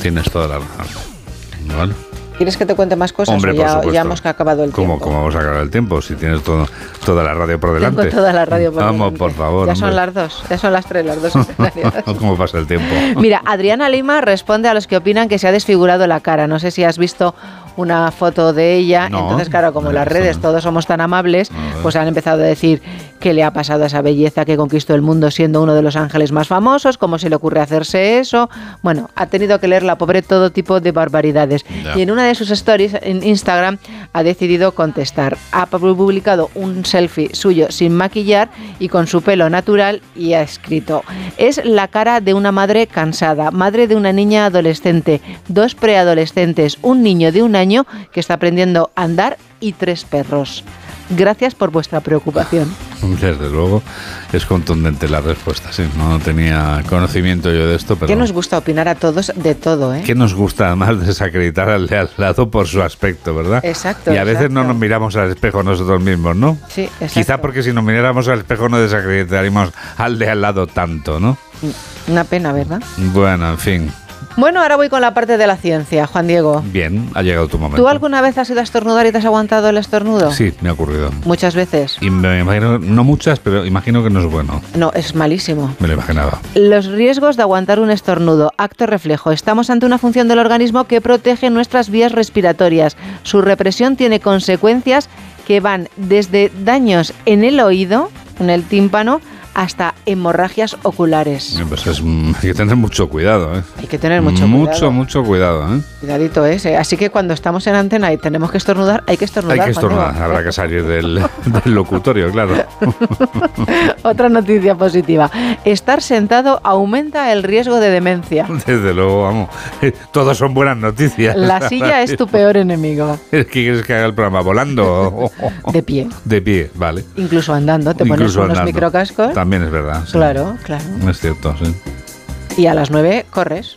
Tienes toda la razón. ¿Vale? ¿Quieres que te cuente más cosas Hombre, o por ya, hemos acabado el ¿Cómo, tiempo? ¿Cómo vamos a acabar el tiempo si tienes todo, toda la radio por delante? Tengo toda la radio por Vamos, delante. por favor. Ya son las dos, ya son las tres, las dos. ¿Cómo pasa el tiempo? Mira, Adriana Lima responde a los que opinan que se ha desfigurado la cara. No sé si has visto una foto de ella. No, Entonces, claro, como no las redes todos somos tan amables, pues han empezado a decir qué le ha pasado a esa belleza que conquistó el mundo siendo uno de los ángeles más famosos, cómo se le ocurre hacerse eso. Bueno, ha tenido que leer la pobre todo tipo de barbaridades. Y en una de sus stories en Instagram ha decidido contestar. Ha publicado un selfie suyo sin maquillar y con su pelo natural y ha escrito, es la cara de una madre cansada, madre de una niña adolescente, dos preadolescentes, un niño de un año que está aprendiendo a andar y tres perros. Gracias por vuestra preocupación. Desde luego es contundente la respuesta, sí. No tenía conocimiento yo de esto, pero... Que nos gusta opinar a todos de todo, ¿eh? ¿Qué nos gusta además desacreditar al de al lado por su aspecto, verdad? Exacto, Y a veces no exacto. nos miramos al espejo nosotros mismos, ¿no? Sí, exacto. Quizá porque si nos miráramos al espejo no desacreditaríamos al de al lado tanto, ¿no? Una pena, ¿verdad? Bueno, en fin. Bueno, ahora voy con la parte de la ciencia, Juan Diego. Bien, ha llegado tu momento. ¿Tú alguna vez has ido a estornudar y te has aguantado el estornudo? Sí, me ha ocurrido. Muchas veces. Y me imagino, no muchas, pero imagino que no es bueno. No, es malísimo. Me lo imaginaba. Los riesgos de aguantar un estornudo, acto reflejo. Estamos ante una función del organismo que protege nuestras vías respiratorias. Su represión tiene consecuencias que van desde daños en el oído, en el tímpano, hasta hemorragias oculares. Pues es, hay que tener mucho cuidado, ¿eh? Hay que tener mucho Mucho, cuidado. mucho cuidado, ¿eh? Cuidadito ese. Así que cuando estamos en antena y tenemos que estornudar, hay que estornudar. Hay que Juan estornudar, habrá que salir del, del locutorio, claro. Otra noticia positiva. Estar sentado aumenta el riesgo de demencia. Desde luego, vamos. Todas son buenas noticias. La silla es tu peor enemigo. ¿Qué quieres que haga el programa? ¿Volando? De pie. De pie, vale. Incluso andando. Te pones Incluso unos andando. microcascos. También es verdad. sí. Claro, claro. Es cierto, sí. Y a las 9 corres.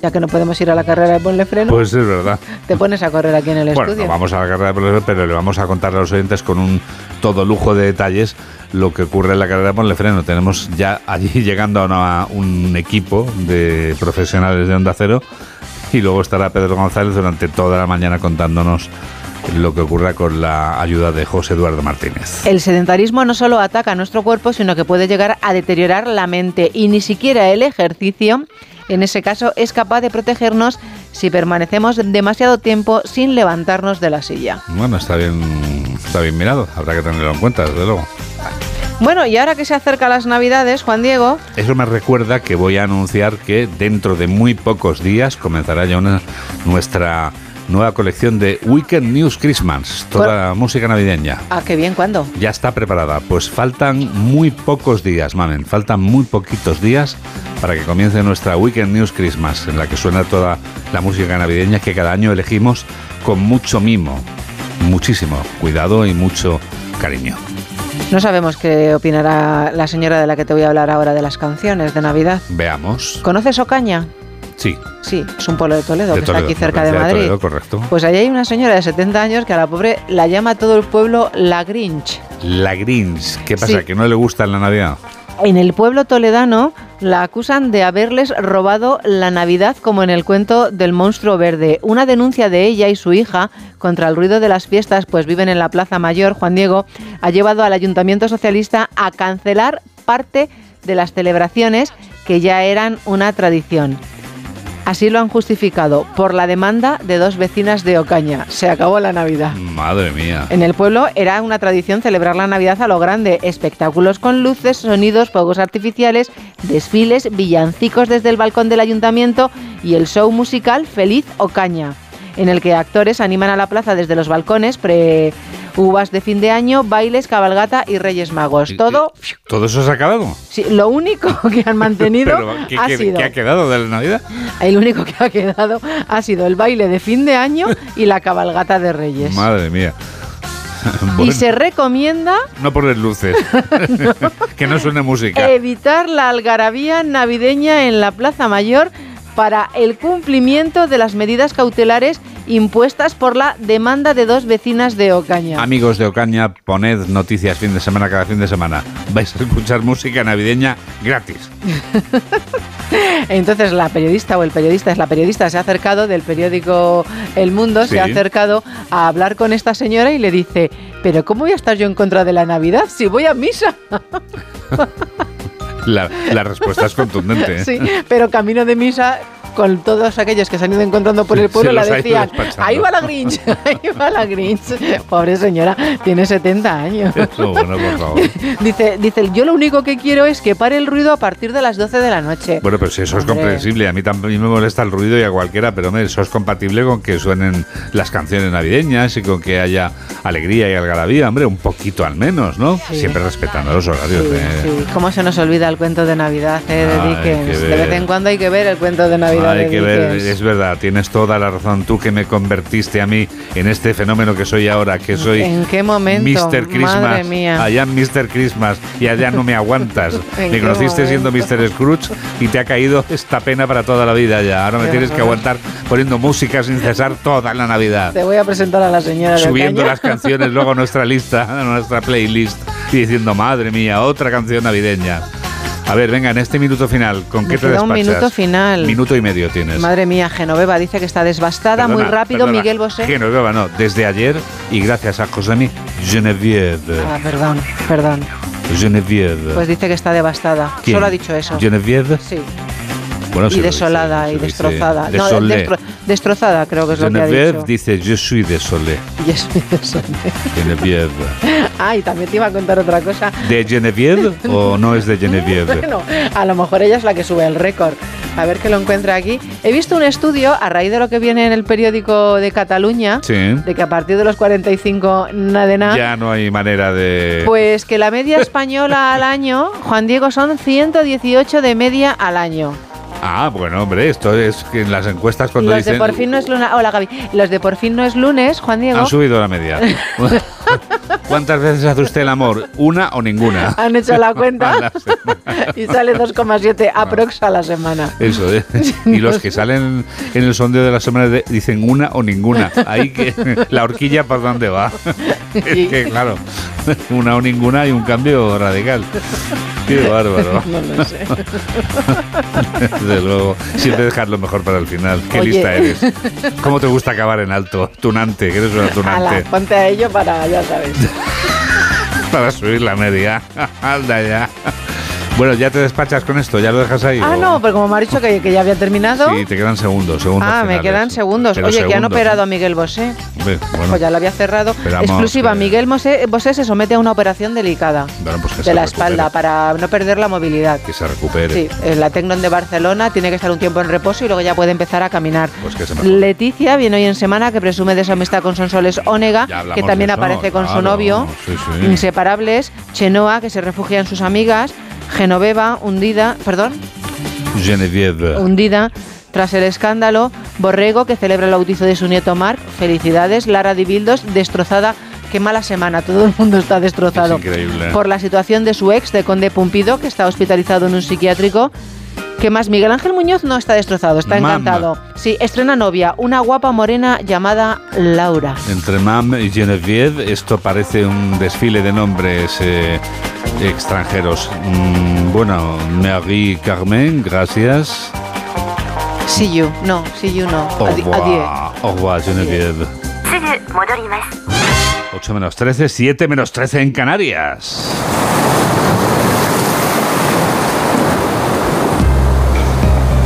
Ya que no podemos ir a la carrera de ponle freno, Pues es verdad. te pones a correr aquí en el Bueno, estudio. no vamos a la carrera de Ponlefreno, pero le vamos a contar a los oyentes con un todo lujo de detalles lo que ocurre en la carrera de Ponlefreno. Tenemos ya allí llegando a una- un equipo de profesionales de Onda Cero y luego estará Pedro González durante toda la mañana contándonos lo que ocurra con la ayuda de José Eduardo Martínez. El sedentarismo no solo ataca a nuestro cuerpo, sino que puede llegar a deteriorar la mente y ni siquiera el ejercicio, en ese caso, es capaz de protegernos si permanecemos demasiado tiempo sin levantarnos de la silla. Bueno, está bien, está bien mirado, habrá que tenerlo en cuenta, desde luego. Bueno, y ahora que se acercan las Navidades, Juan Diego, Eso me recuerda que voy a anunciar que dentro de muy pocos días comenzará ya una, nuestra nueva colección de Weekend News Christmas, toda la música navideña. ¿a qué bien cuándo? Ya está preparada. Pues faltan muy pocos días, mamen. Faltan muy poquitos días para que comience nuestra Weekend News Christmas, en la que suena toda la música navideña que cada año elegimos con mucho mimo, muchísimo cuidado y mucho cariño. No sabemos qué opinará la señora de la que te voy a hablar ahora de las canciones de Navidad. Veamos. ¿Conoces Ocaña? Sí. Sí, es un pueblo de Toledo de que Toledo, está aquí cerca de Madrid. Toledo, correcto. Pues allí hay una señora de 70 años que a la pobre la llama todo el pueblo la Grinch. La Grinch. ¿Qué pasa? Sí. ¿Que no le gusta la Navidad? En el pueblo toledano la acusan de haberles robado la Navidad como en el cuento del monstruo verde. Una denuncia de ella y su hija contra el ruido de las fiestas, pues viven en la Plaza Mayor, Juan Diego, ha llevado al Ayuntamiento Socialista a cancelar parte de las celebraciones que ya eran una tradición. Así lo han justificado por la demanda de dos vecinas de Ocaña. Se acabó la Navidad. Madre mía. En el pueblo era una tradición celebrar la Navidad a lo grande, espectáculos con luces, sonidos, fuegos artificiales, desfiles, villancicos desde el balcón del ayuntamiento y el show musical Feliz Ocaña, en el que actores animan a la plaza desde los balcones, pre uvas de fin de año, bailes, cabalgata y Reyes Magos. Todo, ¿Todo eso se ha acabado? sí, lo único que han mantenido Pero, ¿qué, ha qué- sido qué ha quedado de la Navidad? el único que ha quedado ha sido el baile de fin de año y la cabalgata de Reyes. Madre mía. Y se recomienda no poner luces. que no suene música. evitar la algarabía navideña en la Plaza Mayor para el cumplimiento de las medidas cautelares impuestas por la demanda de dos vecinas de Ocaña. Amigos de Ocaña, poned noticias fin de semana cada fin de semana. Vais a escuchar música navideña gratis. Entonces la periodista o el periodista es la periodista se ha acercado del periódico El Mundo, Sí. se ha acercado a hablar con esta señora y le dice, pero ¿cómo voy a estar yo en contra de la Navidad si voy a misa? La, la respuesta es contundente. ¿eh? Sí, pero camino de misa con todos aquellos que se han ido encontrando por el pueblo la decían, ahí va la Grinch, ahí va la Grinch. Pobre señora, tiene 70 años. Eso, bueno, por favor. Dice, dice, yo lo único que quiero es que pare el ruido a partir de las 12 de la noche. Bueno, pero si eso es comprensible. A mí también me molesta el ruido y a cualquiera, pero eso es compatible con que suenen las canciones navideñas y con que haya alegría y algarabía. Hombre, un poquito al menos, ¿no? Sí. Siempre respetando los horarios. de- Sí, ¿Cómo se nos olvida el cuento de Navidad eh, de Dickens? De vez en cuando hay que ver el cuento de Navidad Hay que ver, es verdad, tienes toda la razón. Tú que me convertiste a mí en este fenómeno que soy ahora, que soy ¿En qué momento? Mr. Christmas. Madre mía. Allá Mr. Christmas y allá no me aguantas. ¿En me conociste siendo Mr. Scrooge y te ha caído esta pena para toda la vida ya. Ahora me tienes que aguantar poniendo música sin cesar toda la Navidad. Te voy a presentar a la señora Subiendo las canciones luego a nuestra lista, a nuestra playlist y diciendo, madre mía, otra canción navideña. A ver, venga, en este minuto final, ¿con Me qué te queda un despachas? minuto final. Minuto y medio tienes. Madre mía, Genoveva dice que está devastada muy rápido. perdona. Miguel Bosé. Genoveva, no, desde ayer y gracias a Josemi Genevieve. Ah, perdón, perdón. Genevieve. Pues dice que está devastada. ¿Quién? Solo ha dicho eso. ¿Genevieve? Sí. Bueno, y desolada dice, y destrozada. No, destro- destrozada creo que es lo que ha dicho. dice, je suis désolé. Yo soy desolé. Geneviève. Ah, y también te iba a contar otra cosa. ¿De Geneviève o no es de Geneviève? Bueno, a lo mejor ella es la que sube el récord. A ver que lo encuentra aquí. He visto un estudio a raíz de lo que viene en el periódico de Cataluña, Sí. de que a partir de los 45 nada de nada. Ya no hay manera de... Pues que la media española al año, Juan Diego, son 118 de media al año. Ah, bueno, hombre, esto es que en las encuestas cuando Los de dicen... por fin no es lunes. Hola Gaby. Los de por fin no es lunes, Juan Diego. Han subido la media. ¿Cuántas veces hace usted el amor? ¿Una o ninguna? Han hecho la cuenta y sale 2,7 aprox a la semana. Eso, ¿eh? Y los que salen en el sondeo de la semana de- dicen una o ninguna. Ahí que la horquilla por dónde va. Es que, claro, una o ninguna y un cambio radical. Qué bárbaro. No lo sé. Desde luego, siempre dejar lo mejor para el final. Qué Oye. lista eres. ¿Cómo te gusta acabar en alto? Tunante, que eres una Ala, tunante. ponte a ello para, ya sabes. Para subir la media. Alda ya. Bueno, ya te despachas con esto, ya lo dejas ahí. Ah, o- no, pero como me ha dicho que, que ya había terminado. Sí, te quedan segundos. segundos ah, me quedan segundos. Pero Oye, que han segundos, operado ¿eh? a Miguel Bosé. Bueno, Pues ya lo había cerrado. Exclusiva, que- Miguel Bosé, Bosé se somete a una operación delicada bueno, pues de la recupere, espalda para no perder la movilidad. Que se recupere. Sí, en la Tecnon de Barcelona tiene que estar un tiempo en reposo y luego ya puede empezar a caminar. Pues que se. Leticia viene hoy en semana que presume de su amistad con Sonsoles Onega, que también aparece con su novio. sí, sí. Inseparables, Chenoa, que se refugia en sus amigas, Genoveva, hundida, perdón, Geneviève. hundida tras el escándalo, Borrego, que celebra el bautizo de su nieto Marc, felicidades, Lara Dibildos, destrozada, qué mala semana, todo el mundo está destrozado Es increíble. por la situación de su ex, de Conde Pumpido, que está hospitalizado en un psiquiátrico. ¿Qué más? Miguel Ángel Muñoz no está destrozado, está Mama. encantado. Sí, estrena novia, una guapa morena llamada Laura. Entre Mam y Genevieve, esto parece un desfile de nombres eh, extranjeros. Mm, bueno, Marie Carmen, gracias. See you, no, see you no. Au revoir, Adieu. Au revoir Genevieve. 8 menos 13, 7 menos 13 en Canarias.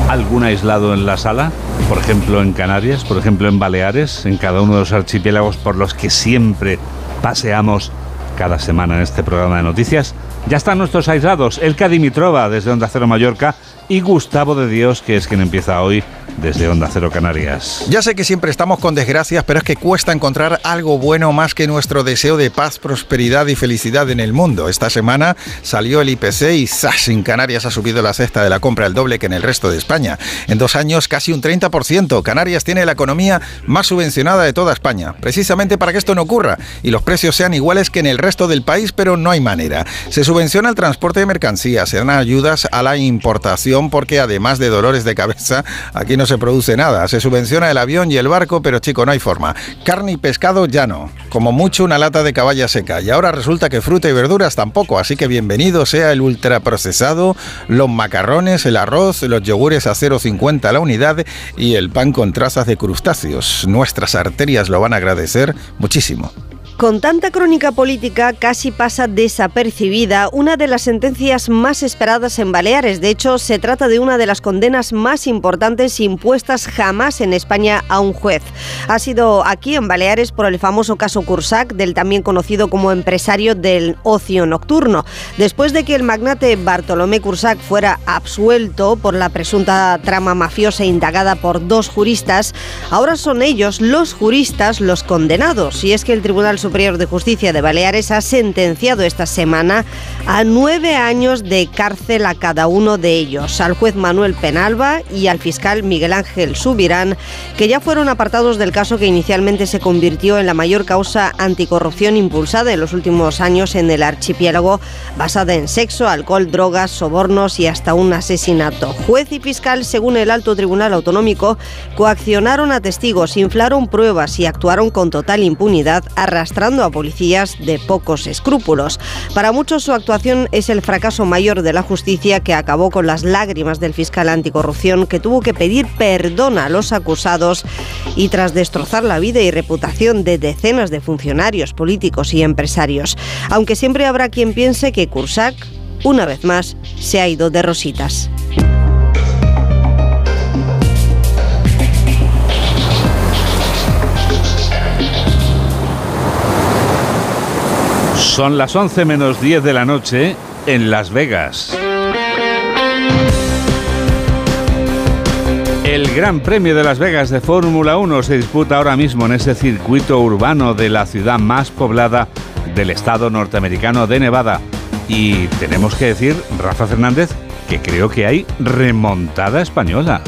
¿Algún aislado en la sala? Por ejemplo, en Canarias, por ejemplo, en Baleares, en cada uno de los archipiélagos por los que siempre paseamos cada semana en este programa de noticias. Ya están nuestros aislados, Elka Dimitrova desde Onda Cero Mallorca y Gustavo de Dios, que es quien empieza hoy desde Onda Cero Canarias. Ya sé que siempre estamos con desgracias, pero es que cuesta encontrar algo bueno más que nuestro deseo de paz, prosperidad y felicidad en el mundo. Esta semana salió el IPC y ¡zas! En Canarias ha subido la cesta de la compra el doble que en el resto de España. En dos años casi un 30%. Canarias tiene la economía más subvencionada de toda España, precisamente para que esto no ocurra y los precios sean iguales que en el resto del país, pero no hay manera. Se subvenciona el transporte de mercancías, se dan ayudas a la importación porque además de dolores de cabeza, aquí no se produce nada. Se subvenciona el avión y el barco, pero chico, no hay forma. Carne y pescado ya no. Como mucho una lata de caballa seca. Y ahora resulta que fruta y verduras tampoco. Así que bienvenido sea el ultraprocesado, los macarrones, el arroz, los yogures a 0,50 la unidad y el pan con trazas de crustáceos. Nuestras arterias lo van a agradecer muchísimo. Con tanta crónica política casi pasa desapercibida una de las sentencias más esperadas en Baleares. De hecho, se trata de una de las condenas más importantes impuestas jamás en España a un juez. Ha sido aquí en Baleares por el famoso caso Cursac, del también conocido como empresario del ocio nocturno. Después de que el magnate Bartolomé Cursac fuera absuelto por la presunta trama mafiosa indagada por dos juristas, ahora son ellos, los juristas, los condenados. Y es que el Tribunal Superior de Justicia de Baleares ha sentenciado esta semana a nueve años de cárcel a cada uno de ellos, al juez Manuel Penalba y al fiscal Miguel Ángel Subirán, que ya fueron apartados del caso que inicialmente se convirtió en la mayor causa anticorrupción impulsada en los últimos años en el archipiélago, basada en sexo, alcohol, drogas, sobornos y hasta un asesinato. Juez y fiscal, según el Alto Tribunal Autonómico, coaccionaron a testigos, inflaron pruebas y actuaron con total impunidad, arrastrando a policías de pocos escrúpulos. Para muchos su actuación es el fracaso mayor de la justicia que acabó con las lágrimas del fiscal anticorrupción que tuvo que pedir perdón a los acusados y tras destrozar la vida y reputación de decenas de funcionarios políticos y empresarios. Aunque siempre habrá quien piense que Cursac, una vez más, se ha ido de rositas. Son las 11 menos 10 de la noche en Las Vegas. El Gran Premio de Las Vegas de Fórmula 1 se disputa ahora mismo en ese circuito urbano de la ciudad más poblada del estado norteamericano de Nevada. Y tenemos que decir, Rafa Fernández, que creo que hay remontada española.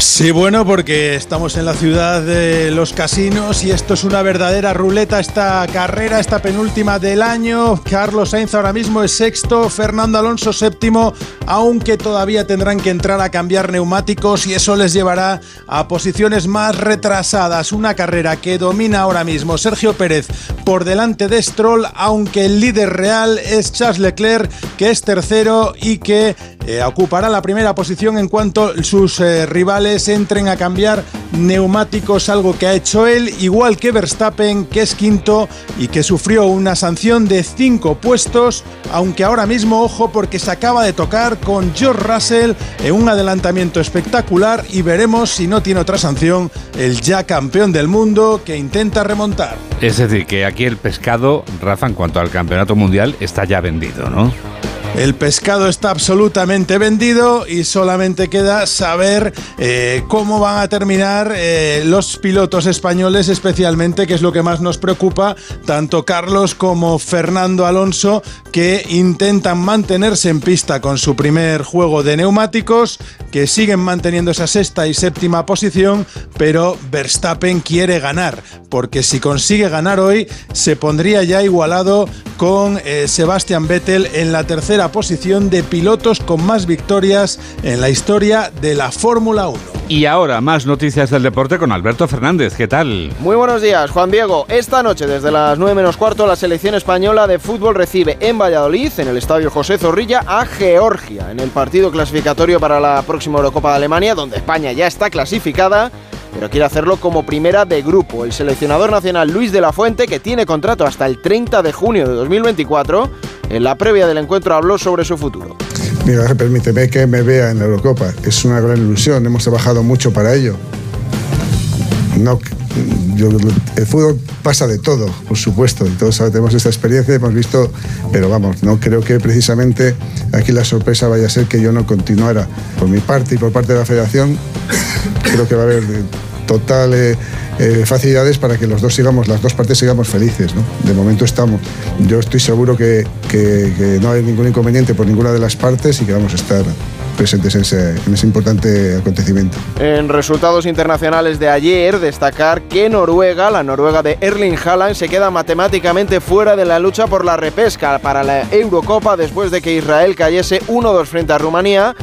Sí, bueno, porque estamos en la ciudad de los casinos y esto es una verdadera ruleta, esta carrera, esta penúltima del año. Carlos Sainz ahora mismo es sexto, Fernando Alonso séptimo, aunque todavía tendrán que entrar a cambiar neumáticos y eso les llevará a posiciones más retrasadas. Una carrera que domina ahora mismo Sergio Pérez por delante de Stroll, aunque el líder real es Charles Leclerc, que es tercero y que eh, ocupará la primera posición en cuanto sus eh, rivales entren a cambiar neumáticos, algo que ha hecho él, igual que Verstappen, que es quinto y que sufrió una sanción de cinco puestos, aunque ahora mismo, ojo, porque se acaba de tocar con George Russell en un adelantamiento espectacular y veremos si no tiene otra sanción el ya campeón del mundo que intenta remontar. Es decir, que aquí el pescado, Rafa, en cuanto al campeonato mundial, está ya vendido, ¿no? El pescado está absolutamente vendido y solamente queda saber eh, cómo van a terminar eh, los pilotos españoles, especialmente, que es lo que más nos preocupa, tanto Carlos como Fernando Alonso, que intentan mantenerse en pista con su primer juego de neumáticos, que siguen manteniendo esa sexta y séptima posición, pero Verstappen quiere ganar, porque si consigue ganar hoy, se pondría ya igualado con eh, Sebastian Vettel en la tercera posición de pilotos con más victorias en la historia de la Fórmula 1. Y ahora más noticias del deporte con Alberto Fernández. ¿Qué tal? Muy buenos días, Juan Diego. Esta noche, desde las 9 menos cuarto, la selección española de fútbol recibe en Valladolid, en el estadio José Zorrilla, a Georgia, en el partido clasificatorio para la próxima Eurocopa de Alemania, donde España ya está clasificada pero quiere hacerlo como primera de grupo. El seleccionador nacional Luis de la Fuente, que tiene contrato hasta el 30 de junio de 2024, en la previa del encuentro habló sobre su futuro. Mira, permíteme que me vea en la Eurocopa. Es una gran ilusión, hemos trabajado mucho para ello. No, el fútbol pasa de todo, por supuesto, todos tenemos esta experiencia, hemos visto, pero vamos, no creo que precisamente aquí la sorpresa vaya a ser que yo no continuara. Por mi parte y por parte de la federación, creo que va a haber total eh, eh, facilidades para que los dos sigamos, las dos partes sigamos felices. ¿no? De momento estamos. Yo estoy seguro que, que, no hay ningún inconveniente por ninguna de las partes y que vamos a estar presentes en ese, en ese, importante acontecimiento. En resultados internacionales de ayer, destacar que Noruega, la Noruega de Erling Haaland, se queda matemáticamente fuera de la lucha por la repesca para la Eurocopa después de que Israel cayese 1-2 frente a Rumanía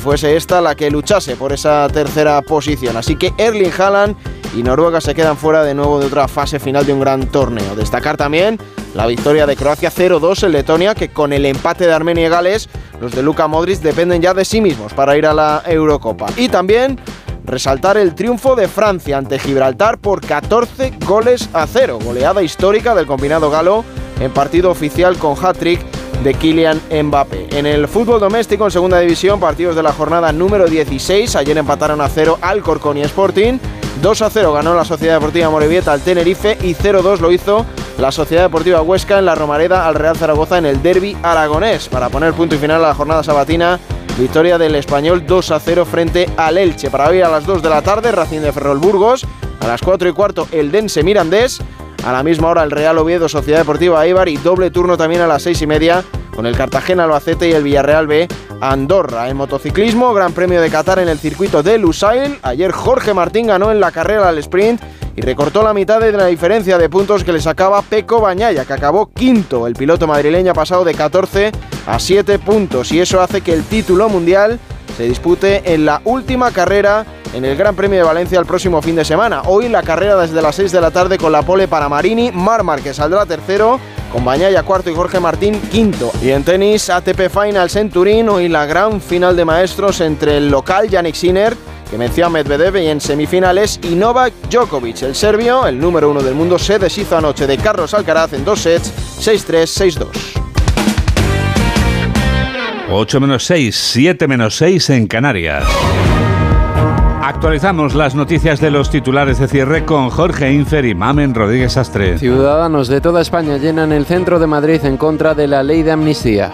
fuese esta la que luchase por esa tercera posición. Así que Erling Haaland y Noruega se quedan fuera de nuevo de otra fase final de un gran torneo. Destacar también la victoria de Croacia 0-2 en Letonia, que con el empate de Armenia y Gales, los de Luka Modric dependen ya de sí mismos para ir a la Eurocopa. Y también resaltar el triunfo de Francia ante Gibraltar por 14 goles a 0, goleada histórica del combinado galo en partido oficial con hat-trick de Kylian Mbappé. En el fútbol doméstico en segunda división, partidos de la jornada número 16, ayer empataron a 0 al y Sporting, 2 a 0 ganó la Sociedad Deportiva Morevieta al Tenerife y 0-2 lo hizo la Sociedad Deportiva Huesca en la Romareda al Real Zaragoza en el derby aragonés. Para poner punto y final a la jornada sabatina, victoria del español 2 a 0 frente al Elche. Para hoy a las 2 de la tarde, Racing de Ferrol Burgos, a las 4 y cuarto el Dense Mirandés, a la misma hora el Real Oviedo Sociedad Deportiva Eibar y doble turno también a las 6 y media con el Cartagena Albacete y el Villarreal B Andorra. En motociclismo, Gran Premio de Qatar en el circuito de Lusail. Ayer Jorge Martín ganó en la carrera al sprint y recortó la mitad de la diferencia de puntos que le sacaba Peco Bañaya, que acabó quinto. El piloto madrileño ha pasado de 14 a 7 puntos y eso hace que el título mundial se dispute en la última carrera en el Gran Premio de Valencia el próximo fin de semana. Hoy la carrera desde las 6 de la tarde con la pole para Marini, Marmar que saldrá tercero, con Bañaya cuarto y Jorge Martín quinto. Y en tenis ATP Finals en Turín, hoy la gran final de maestros entre el local Yannick Sinner que venció a Medvedev y en semifinales y Novak Djokovic, el serbio, el número uno del mundo, se deshizo anoche de Carlos Alcaraz en dos sets, 6-3, 6-2. 8 menos 6, 7 menos 6 en Canarias. Actualizamos las noticias de los titulares de cierre con Jorge Infer y Mamen Rodríguez Astre. Ciudadanos de toda España llenan el centro de Madrid en contra de la ley de amnistía.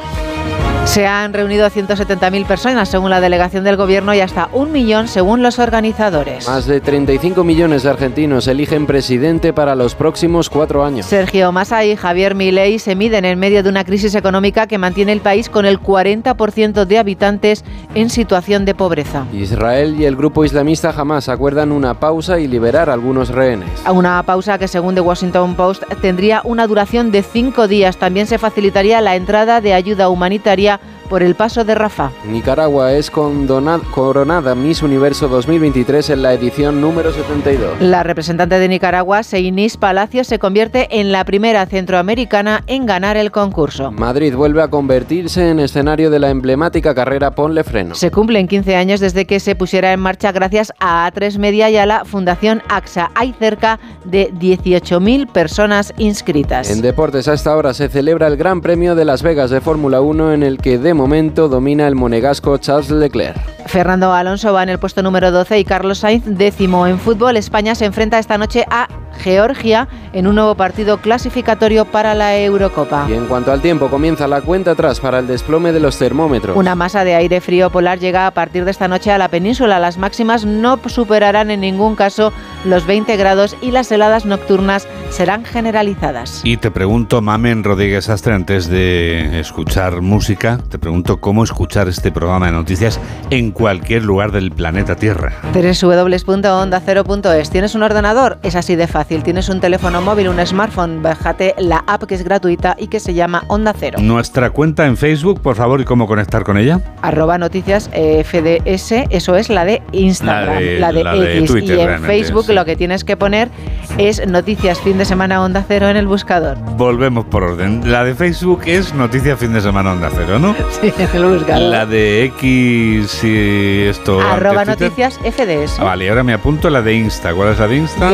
Se han reunido 170.000 personas según la delegación del gobierno y hasta un millón según los organizadores. Más de 35 millones de argentinos eligen presidente para los próximos cuatro años. Sergio Massa y Javier Milei se miden en medio de una crisis económica que mantiene el país con el 40% de habitantes en situación de pobreza. Israel y el grupo islamista Hamas acuerdan una pausa y liberar algunos rehenes. A una pausa que según The Washington Post tendría una duración de cinco días. También se facilitaría la entrada de ayuda humanitaria por el paso de Rafa. Nicaragua es coronada Miss Universo 2023 en la edición número 72. La representante de Nicaragua, Seinis Palacios, se convierte en la primera centroamericana en ganar el concurso. Madrid vuelve a convertirse en escenario de la emblemática carrera Ponle Freno. Se cumplen 15 años desde que se pusiera en marcha gracias a A3 Media y a la Fundación AXA. Hay cerca de 18.000 personas inscritas. En deportes a esta hora se celebra el Gran Premio de Las Vegas de Fórmula 1 en el que de momento domina el monegasco Charles Leclerc. Fernando Alonso va en el puesto número 12 y Carlos Sainz décimo. En fútbol, España se enfrenta esta noche a Georgia en un nuevo partido clasificatorio para la Eurocopa. Y en cuanto al tiempo, comienza la cuenta atrás para el desplome de los termómetros. Una masa de aire frío polar llega a partir de esta noche a la península. Las máximas no superarán en ningún caso los 20 grados y las heladas nocturnas serán generalizadas. Y te pregunto, Mamen Rodríguez Astre, antes de escuchar música, te pregunto cómo escuchar este programa de noticias en cualquier lugar del planeta Tierra. www.ondacero.es. ¿Tienes un ordenador? Es así de fácil. ¿Tienes un teléfono móvil, un smartphone? Bájate la app que es gratuita y que se llama Onda Cero. Nuestra cuenta en Facebook, por favor, ¿y cómo conectar con ella? Arroba noticias FDS, eso es la de Instagram, la de, X. y en Facebook lo que tienes que poner es Noticias Fin de Semana Onda Cero en el buscador. Volvemos por orden. La de Facebook es Noticias Fin de Semana Onda Cero, ¿no? Sí, en el buscador. La de X y esto. Arroba Noticias FDS. Ah, vale, ahora me apunto la de Insta. ¿Cuál es la de Insta?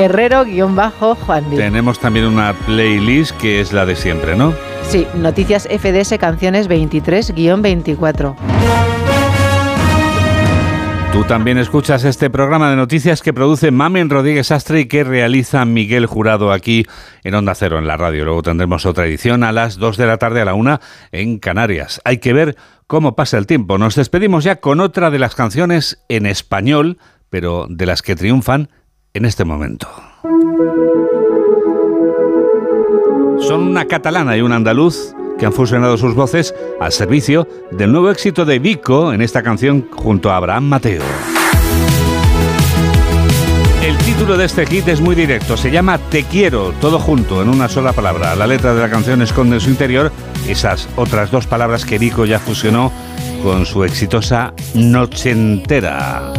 Tenemos también una playlist que es la de siempre, ¿no? Sí, Noticias FDS Canciones 23-24. Tú también escuchas este programa de noticias que produce Mamen Rodríguez Astre y que realiza Miguel Jurado aquí en Onda Cero, en la radio. Luego tendremos otra edición a las 2 de la tarde a la 1 en Canarias. Hay que ver cómo pasa el tiempo. Nos despedimos ya con otra de las canciones en español, pero de las que triunfan en este momento. Son una catalana y un andaluz que han fusionado sus voces al servicio del nuevo éxito de Vico en esta canción junto a Abraham Mateo. El título de este hit es muy directo, se llama Te quiero, todo junto, en una sola palabra. La letra de la canción esconde en su interior esas otras dos palabras que Vico ya fusionó con su exitosa Noche entera.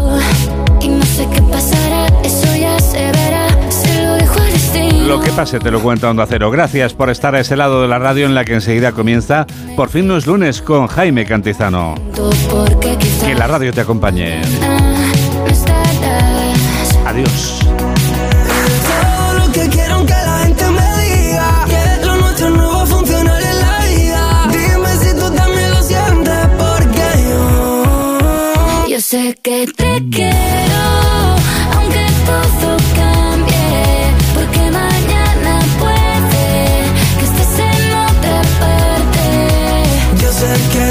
Lo que pase te lo cuenta Onda Cero. Gracias por estar a ese lado de la radio en la que enseguida comienza Por fin no es lunes con Jaime Cantizano. Que la radio te acompañe. Adiós. Lo que quiero que la parte.